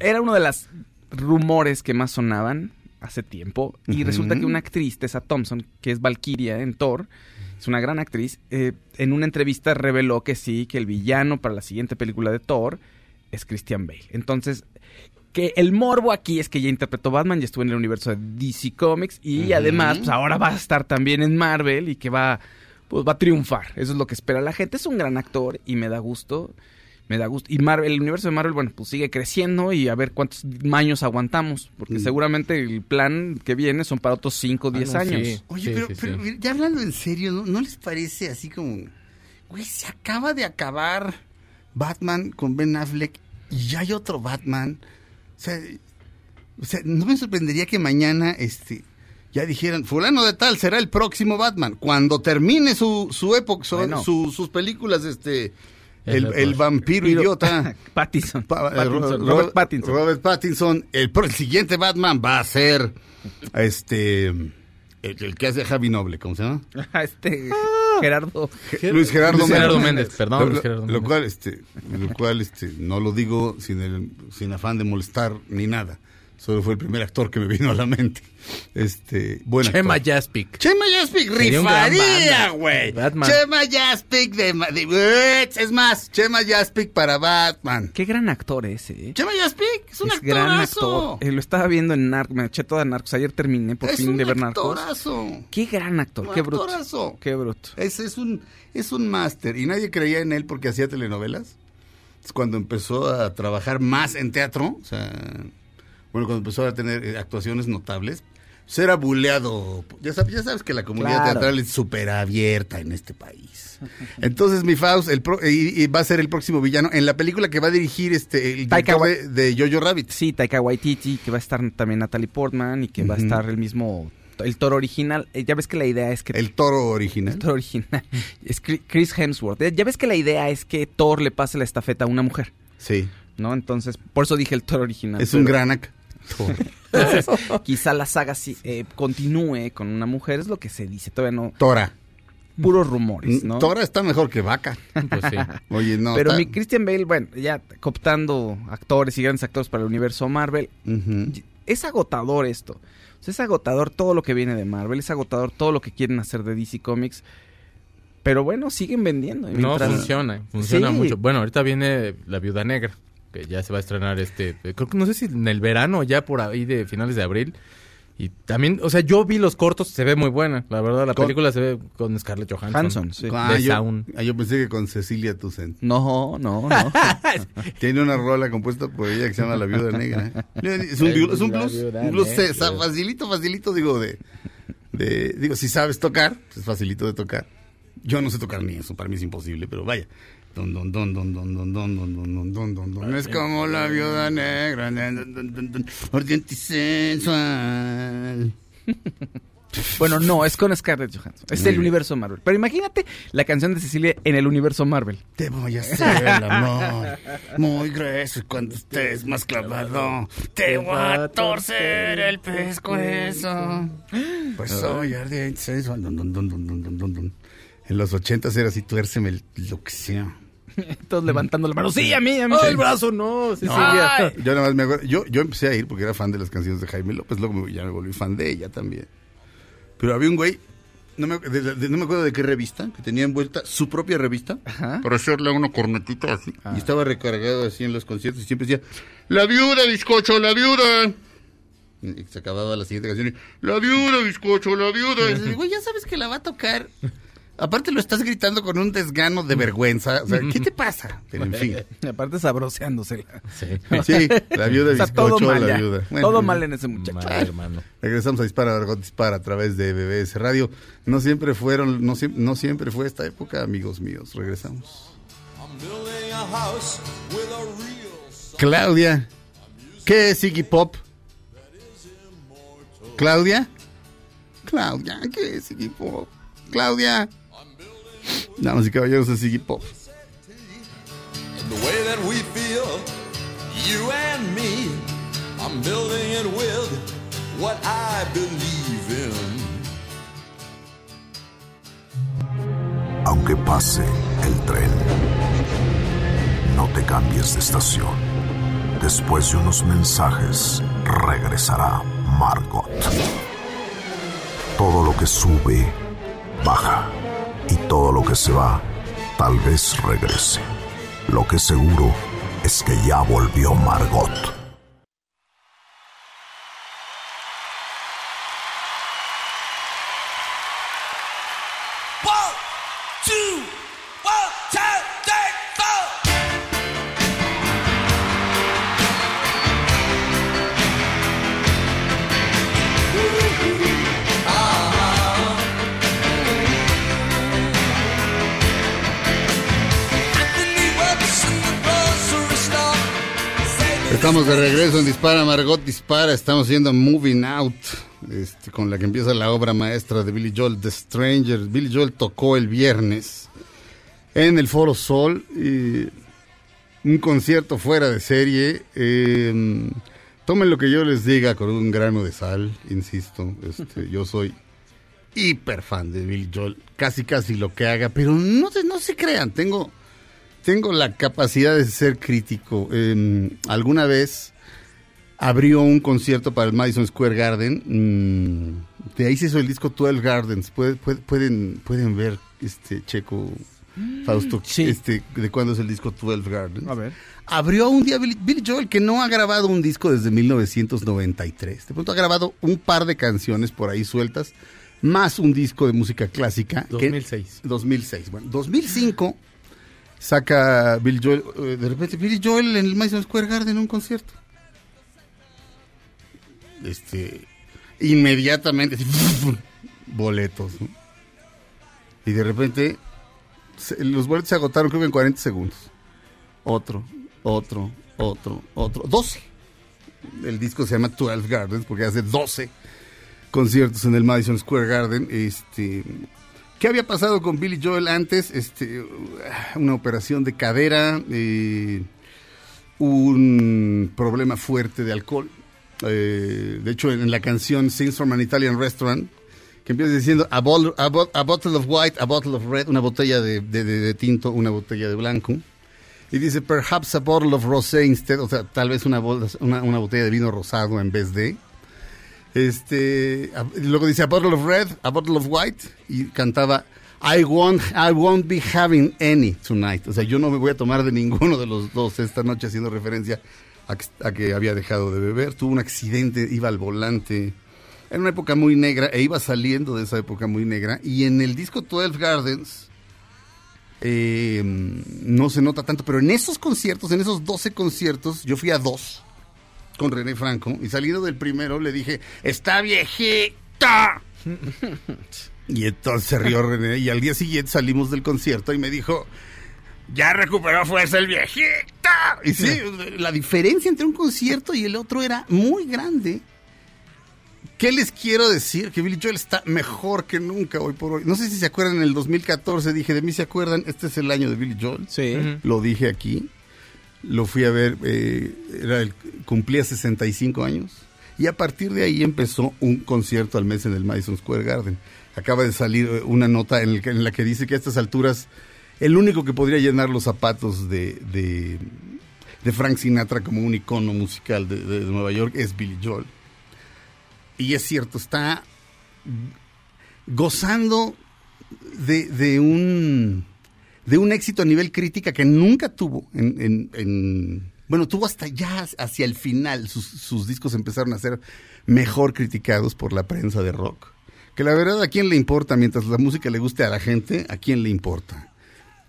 era uno de los rumores que más sonaban hace tiempo. Y resulta que una actriz, Tessa Thompson, que es Valkyria en Thor, es una gran actriz, eh, en una entrevista reveló que sí, que el villano para la siguiente película de Thor es Christian Bale. Entonces, que el morbo aquí es que ya interpretó Batman, ya estuvo en el universo de DC Comics y además, pues ahora va a estar también en Marvel y que va, pues va a triunfar. Eso es lo que espera la gente. Es un gran actor y me da gusto. Me da gusto. Y Marvel, el universo de Marvel, bueno, pues sigue creciendo y a ver cuántos años aguantamos. Porque Mm. seguramente el plan que viene son para otros 5 o 10 Ah, no, años. sí. Oye, pero, pero ya hablando en serio, ¿no, ¿no les parece así como, güey, se acaba de acabar Batman con Ben Affleck y ya hay otro Batman? O sea, o sea, no me sorprendería que mañana, este, ya dijeran, fulano de tal será el próximo Batman. Cuando termine su, su época, su- Bueno. su- sus películas, este, El el, vampiro idiota. Pattinson. Pa- eh, Pattinson, Robert Ro- Pattinson. Robert Pattinson. El, el siguiente Batman va a ser este el, que hace Javi Noble, ¿cómo se llama? este Gerardo. Luis Gerardo, Luis Gerardo Méndez. Méndez, perdón, Lo, Luis lo- Gerardo lo Méndez. cual, este, lo cual, este, no lo digo sin el- sin afán de molestar ni nada, Solo fue el primer actor que me vino a la mente. Este, bueno. Chema Jaspic. Chema Jaspic rifaría, güey. Chema Jaspic de, de- Es más, Chema Jaspic para Batman. Qué gran actor ese, ¿eh? Chema Jaspic es un Es gran actorazo. actor. Eh, lo estaba viendo en Narcos, me eché toda Narcos. Ayer terminé por Es fin de ver Narcos. actorazo. Qué gran actor, Un qué bruto. actorazo. Qué bruto. Es, es un, es un máster y nadie creía en él porque hacía telenovelas. Es cuando empezó a trabajar más en teatro, o sea, bueno, cuando empezó a tener eh, actuaciones notables, pues era buleado. Ya sabes, ya sabes que la comunidad Claro. teatral es súper abierta en este país. Entonces, mi Faust el pro- y, y va a ser el próximo villano en la película que va a dirigir este el Taika director de, de Jojo Rabbit. Sí, Taika Waititi, que va a estar también Natalie Portman y que va a estar el mismo, el toro original. Eh, ya ves que la idea es que... El toro original. El toro original. Es Chris Hemsworth. Eh, Ya ves que la idea es que Thor le pase la estafeta a una mujer, Sí. ¿no? Entonces, por eso dije el toro original. Es un gran actor. Entonces, quizá la saga sí, eh, continúe con una mujer, es lo que se dice. Todavía no... Tora. Puros rumores, ¿no? Tora está mejor que Vaca. Pues sí. Oye, no. Pero está- mi Christian Bale, bueno, ya cooptando actores y grandes actores para el universo Marvel, es agotador esto. O sea, es agotador todo lo que viene de Marvel, es agotador todo lo que quieren hacer de DC Comics. Pero bueno, siguen vendiendo. No, funciona, funciona Sí. mucho. Bueno, ahorita viene La Viuda Negra, que ya se va a estrenar este, eh, creo que no sé si en el verano, ya por ahí de finales de abril. Y también, o sea, yo vi los cortos, se ve muy buena, la verdad, la Con- película se ve con Scarlett Johansson. Hanson, sí. Ah, De yo, Sound. ah, yo pensé que con Cecilia Toussaint. No, no, no. Tiene una rola compuesta por ella que se llama La Viuda Negra. Es un, es un blues. Un blues Negra. eh, facilito, facilito, digo, de, de... Digo, si sabes tocar, pues es facilito de tocar. Yo no sé tocar ni eso, para mí es imposible, pero vaya. Don, don, don, don, don, don, don, don, don, don, don, don, don. Es como la viuda negra, ardiente y sensual. bueno, no, es con Scarlett Johansson. Es Muy el bien. universo Marvel. Pero imagínate la canción de Cecilia en el universo Marvel. Te voy a hacer el amor muy grueso y cuando estés más clavado te voy a torcer el pescuezo. Pues soy ardiente sensual. Dun, dun, dun. En los ochentas era así, tuérceme el- lo que sea. Todos levantando la mano. Sí, a mí, a mí. ¡Oh, el brazo no! Ay. Yo nada más me acuerdo, yo, yo empecé a ir porque era fan de las canciones de Jaime López, luego me- ya me volví fan de ella también. Pero había un güey, no me, de- de- no me acuerdo de qué revista, que tenía envuelta su propia revista Ajá. para hacerle una cornetita así. Y estaba recargado así en los conciertos y siempre decía, la viuda, bizcocho, la viuda. Y se acababa la siguiente canción y, la viuda, bizcocho, la viuda. Y güey, ya sabes que la va a tocar. Aparte lo estás gritando con un desgano de vergüenza. O sea, ¿qué te pasa? Pero en fin. Y aparte sabroseándosela. Sí, la viuda, O sea, bizcocho, todo mal la viuda. Todo mal en ese muchacho. Mal, hermano. Regresamos a Dispara, Margot Dispara a través de BBS Radio. No siempre fueron, no, siem- no siempre fue esta época, amigos míos. Regresamos. Claudia, ¿qué es Iggy Pop? Claudia, Claudia, ¿qué es Iggy Pop? Claudia. Damas y caballeros de Ziggy Pop. Aunque pase el tren, no te cambies de estación. Después de unos mensajes, regresará Margot. Todo lo que sube, baja y todo lo que se va, tal vez regrese. Lo que seguro es que ya volvió Margot. Estamos de regreso en Dispara, Margot Dispara. Estamos haciendo Moving Out, este, con la que empieza la obra maestra de Billy Joel, The Stranger. Billy Joel tocó el viernes en el Foro Sol. un concierto fuera de serie. eh, tomen lo que yo les diga con un grano de sal, insisto. Este, yo soy hiper fan de Billy Joel. Casi, casi lo que haga, pero no no se crean. Tengo tengo la capacidad de ser crítico. Eh, alguna vez abrió un concierto para el Madison Square Garden. mm, de ahí se hizo el disco 12 Gardens. Puede- puede- pueden, pueden ver, este Checo, Fausto, este, de cuándo es el disco 12 Gardens. A ver. Abrió un día Billy, Billy Joel que no ha grabado un disco desde 1993. De pronto ha grabado un par de canciones por ahí sueltas, más un disco de música clásica. que- 2006. 2006. Bueno, 2005 saca Bill Joel, eh, de repente Billy Joel en el Madison Square Garden en un concierto. Este, inmediatamente, boletos. Y de repente, los boletos se agotaron creo que en 40 segundos. Otro, otro, otro, otro. 12. El disco se llama 12 Gardens porque hace 12 conciertos en el Madison Square Garden. Este, ¿Qué había pasado con Billy Joel antes? Este, una operación de cadera, eh, un problema fuerte de alcohol. Eh, de hecho, en la canción Sings from an Italian Restaurant, que empieza diciendo a, bottle- a a bottle of white, a bottle of red, una botella de, tinto, una botella de blanco. Y dice, perhaps a bottle of rosé instead, o sea, tal vez bol- una botella de vino rosado en vez de. Este, luego dice a bottle of red, a bottle of white, y cantaba I won't, I won't be having any tonight. O sea, yo no me voy a tomar de ninguno de los dos esta noche, haciendo referencia a que, a que había dejado de beber. Tuvo un accidente, iba al volante. Era una época muy negra, e iba saliendo de esa época muy negra. Y en el disco 12 Gardens, eh, no se nota tanto, pero en esos conciertos, en esos 12 conciertos, yo fui a dos con René Franco y saliendo del primero le dije, está viejita. Y entonces se rió René y al día siguiente salimos del concierto y me dijo, ya recuperó fuerza el viejita. Y sí, la diferencia entre un concierto y el otro era muy grande. ¿Qué les quiero decir? Que Billy Joel está mejor que nunca hoy por hoy. No sé si se acuerdan, en el 2014 dije, de mí se acuerdan, este es el año de Billy Joel. Sí. Lo dije aquí. Lo fui a ver, eh, era el- cumplía 65 años. Y a partir de ahí empezó un concierto al mes en el Madison Square Garden. Acaba de salir eh, una nota en, la que dice que a estas alturas el único que podría llenar los zapatos de, de, Frank Sinatra como un icono musical de, de Nueva York es Billy Joel. Y es cierto, está gozando de un de un éxito a nivel crítica que nunca tuvo en, en- en- bueno tuvo hasta ya hacia el final. Sus, discos empezaron a ser mejor criticados por la prensa de rock. Que la verdad a quién le importa mientras la música le guste a la gente a quién le importa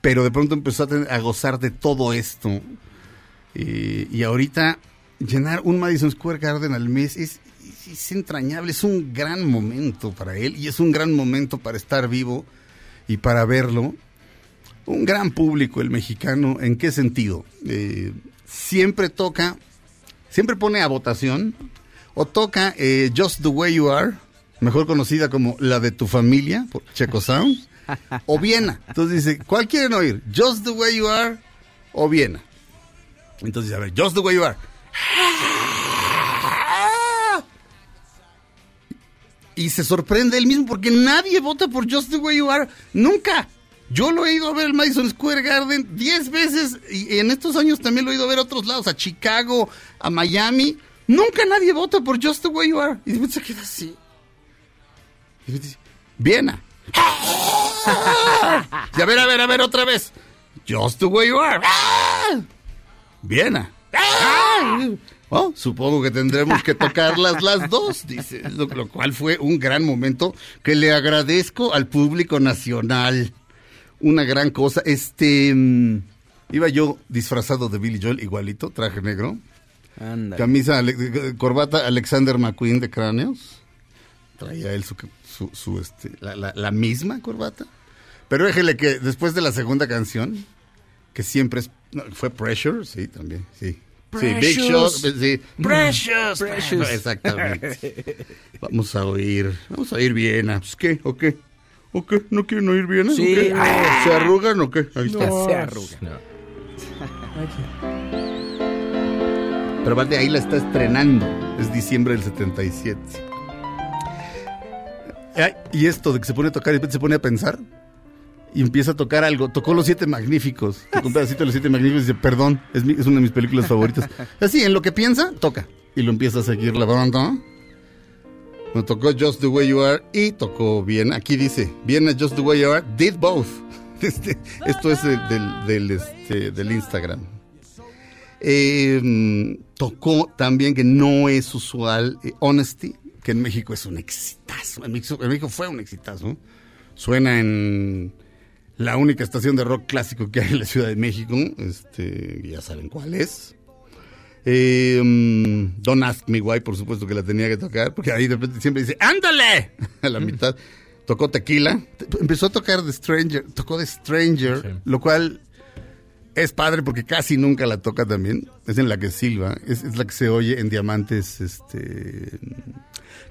pero de pronto empezó a, gozar de todo esto. Y ahorita llenar un Madison Square Garden al mes es, es- es entrañable, es un gran momento para él y es un gran momento para estar vivo y para verlo. Un gran público el mexicano, ¿en qué sentido? Eh, siempre toca, siempre pone a votación o toca eh, Just the Way You Are, mejor conocida como la de tu familia, por Checo Sound, o Viena. Entonces dice, ¿cuál quieren oír? Just the Way You Are o Viena. Entonces, a ver, Just the Way You Are. Y se sorprende él mismo porque nadie vota por Just the Way You Are. Nunca. Yo lo he ido a ver el Madison Square Garden 10 veces y en estos años también lo he ido a ver a otros lados, a Chicago, a Miami. Nunca nadie vota por Just the Way You Are. Y después se queda así. Y después dice, Viena. Y a ver, a ver, a ver, otra vez. Just the Way You Are. Viena. Oh, supongo que tendremos que tocarlas las dos, dice, lo, lo cual fue un gran momento que le agradezco al público nacional. Una gran cosa. Este, mm, iba yo disfrazado de Billy Joel, igualito, traje negro, Anda. camisa, ale- corbata Alexander McQueen de cráneos. Traía él su, su, su, este, la, la- la misma corbata. Pero déjele que después de la segunda canción, que siempre es, no, fue Pressure, sí, también, sí. Sí, Big Shot, Precious. sí. Precious. Precious. Exactamente. Vamos a oír, vamos a oír Viena. Pues, ¿Qué? ¿O qué? ¿O qué? ¿No quieren oír Viena? ¿O Sí. ¿Se arrugan o qué? Ahí está. No. Se arruga. Pero aparte ahí la está estrenando. Es diciembre del 77. Ay, Y esto de que se pone a tocar y después se pone a pensar y empieza a tocar algo. Tocó Los Siete Magníficos. Tocó un pedacito de Los Siete Magníficos y dice, perdón, es, mi- es una de mis películas favoritas. Así, en lo que piensa, toca. y lo empieza a seguir la banda. Me tocó Just the Way You Are y tocó bien. Aquí dice, Viena Just the Way You Are, did both. Este, esto es del, del, este, Instagram. Mm, tocó también, que no es usual, eh, Honesty, que en México es un exitazo. En México, en México fue un exitazo. Suena en la única estación de rock clásico que hay en la Ciudad de México. Este, ya saben cuál es. Eh, mm, Don't Ask Me Why, por supuesto que la tenía que tocar, porque ahí de repente siempre dice, ¡ándale! A la mitad. Tocó Tequila. Empezó a tocar The Stranger. Tocó The Stranger, lo cual es padre porque casi nunca la toca también. Es en la que silba. Es, es la que se oye en Diamantes, este...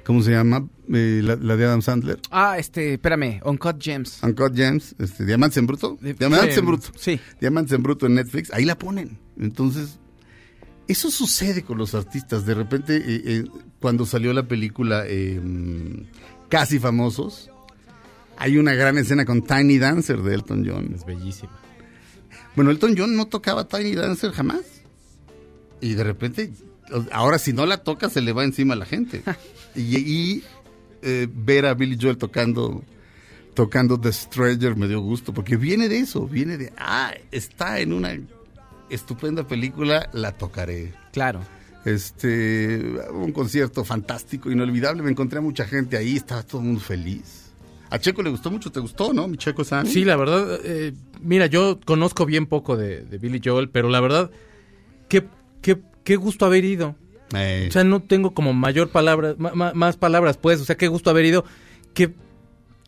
¿Cómo se llama? Eh, la, la de Adam Sandler. Ah, este, espérame, Uncut Gems. Uncut Gems, este, Diamantes en Bruto. De- Diamantes sí, en Bruto. sí. Diamantes en Bruto en Netflix. Ahí la ponen. Entonces, eso sucede con los artistas. De repente, eh, eh, cuando salió la película eh, Casi Famosos, hay una gran escena con Tiny Dancer de Elton John. Es bellísima. Bueno, Elton John no tocaba Tiny Dancer jamás. Y de repente, ahora si no la toca, se le va encima a la gente. y y, eh, ver a Billy Joel tocando tocando The Stranger me dio gusto, porque viene de eso, viene de, ah, está en una estupenda película, la tocaré. Claro. Este, un concierto fantástico, inolvidable, me encontré a mucha gente ahí, estaba todo el mundo feliz. A Checo le gustó mucho, ¿te gustó, no? Mi Checo San. Sí, la verdad, eh, mira, yo conozco bien poco de, de Billy Joel, pero la verdad, qué, qué, qué gusto haber ido. Eh, O sea, no tengo como mayor palabra, ma- más palabras, pues. O sea, qué gusto haber ido. Qué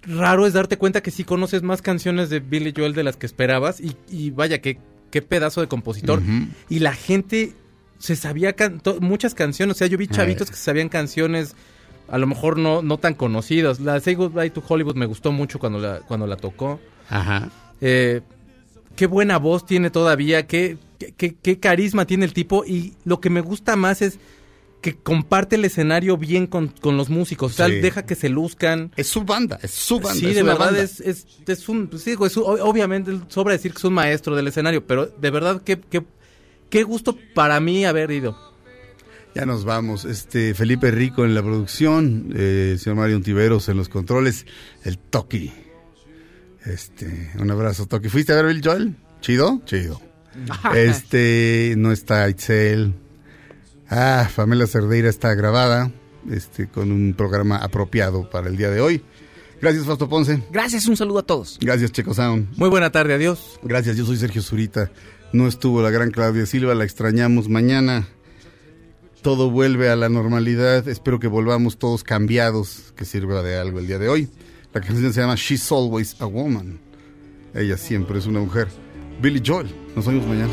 raro es darte cuenta que sí conoces más canciones de Billy Joel de las que esperabas. Y, y vaya, qué, qué pedazo de compositor. Y la gente se sabía can- muchas canciones. O sea, yo vi chavitos que sabían canciones a lo mejor no, no tan conocidas. La Say Goodbye to Hollywood me gustó mucho cuando la, cuando la tocó. Ajá. Eh, qué buena voz tiene todavía, qué, qué- qué, qué carisma tiene el tipo y lo que me gusta más es que comparte el escenario bien con, con los músicos, o sea, Sí. deja que se luzcan. Es su banda, es su banda. Sí, es de verdad banda. es, es, es un, pues sí, digo, es un- o- obviamente sobra decir que es un maestro del escenario, pero de verdad qué, qué, qué gusto para mí haber ido. Ya nos vamos. Este Felipe Rico en la producción, eh, señor Mario Ontiveros en los controles, el Toki. Este, un abrazo, Toki. ¿Fuiste a ver Bill Joel? ¿Chido? Chido. Este, no está Itzel. Ah, Pamela Cerdeira está grabada, este, con un programa apropiado para el día de hoy. Gracias, Fausto Ponce. Gracias, un saludo a todos. Gracias, Checo Sound. Muy buena tarde, adiós. Gracias, yo soy Sergio Zurita. No estuvo la gran Claudia Silva, la extrañamos mañana. Todo vuelve a la normalidad. Espero que volvamos todos cambiados, que sirva de algo el día de hoy. La canción se llama She's Always a Woman. Ella siempre es una mujer. Billy Joel. Nos vemos mañana.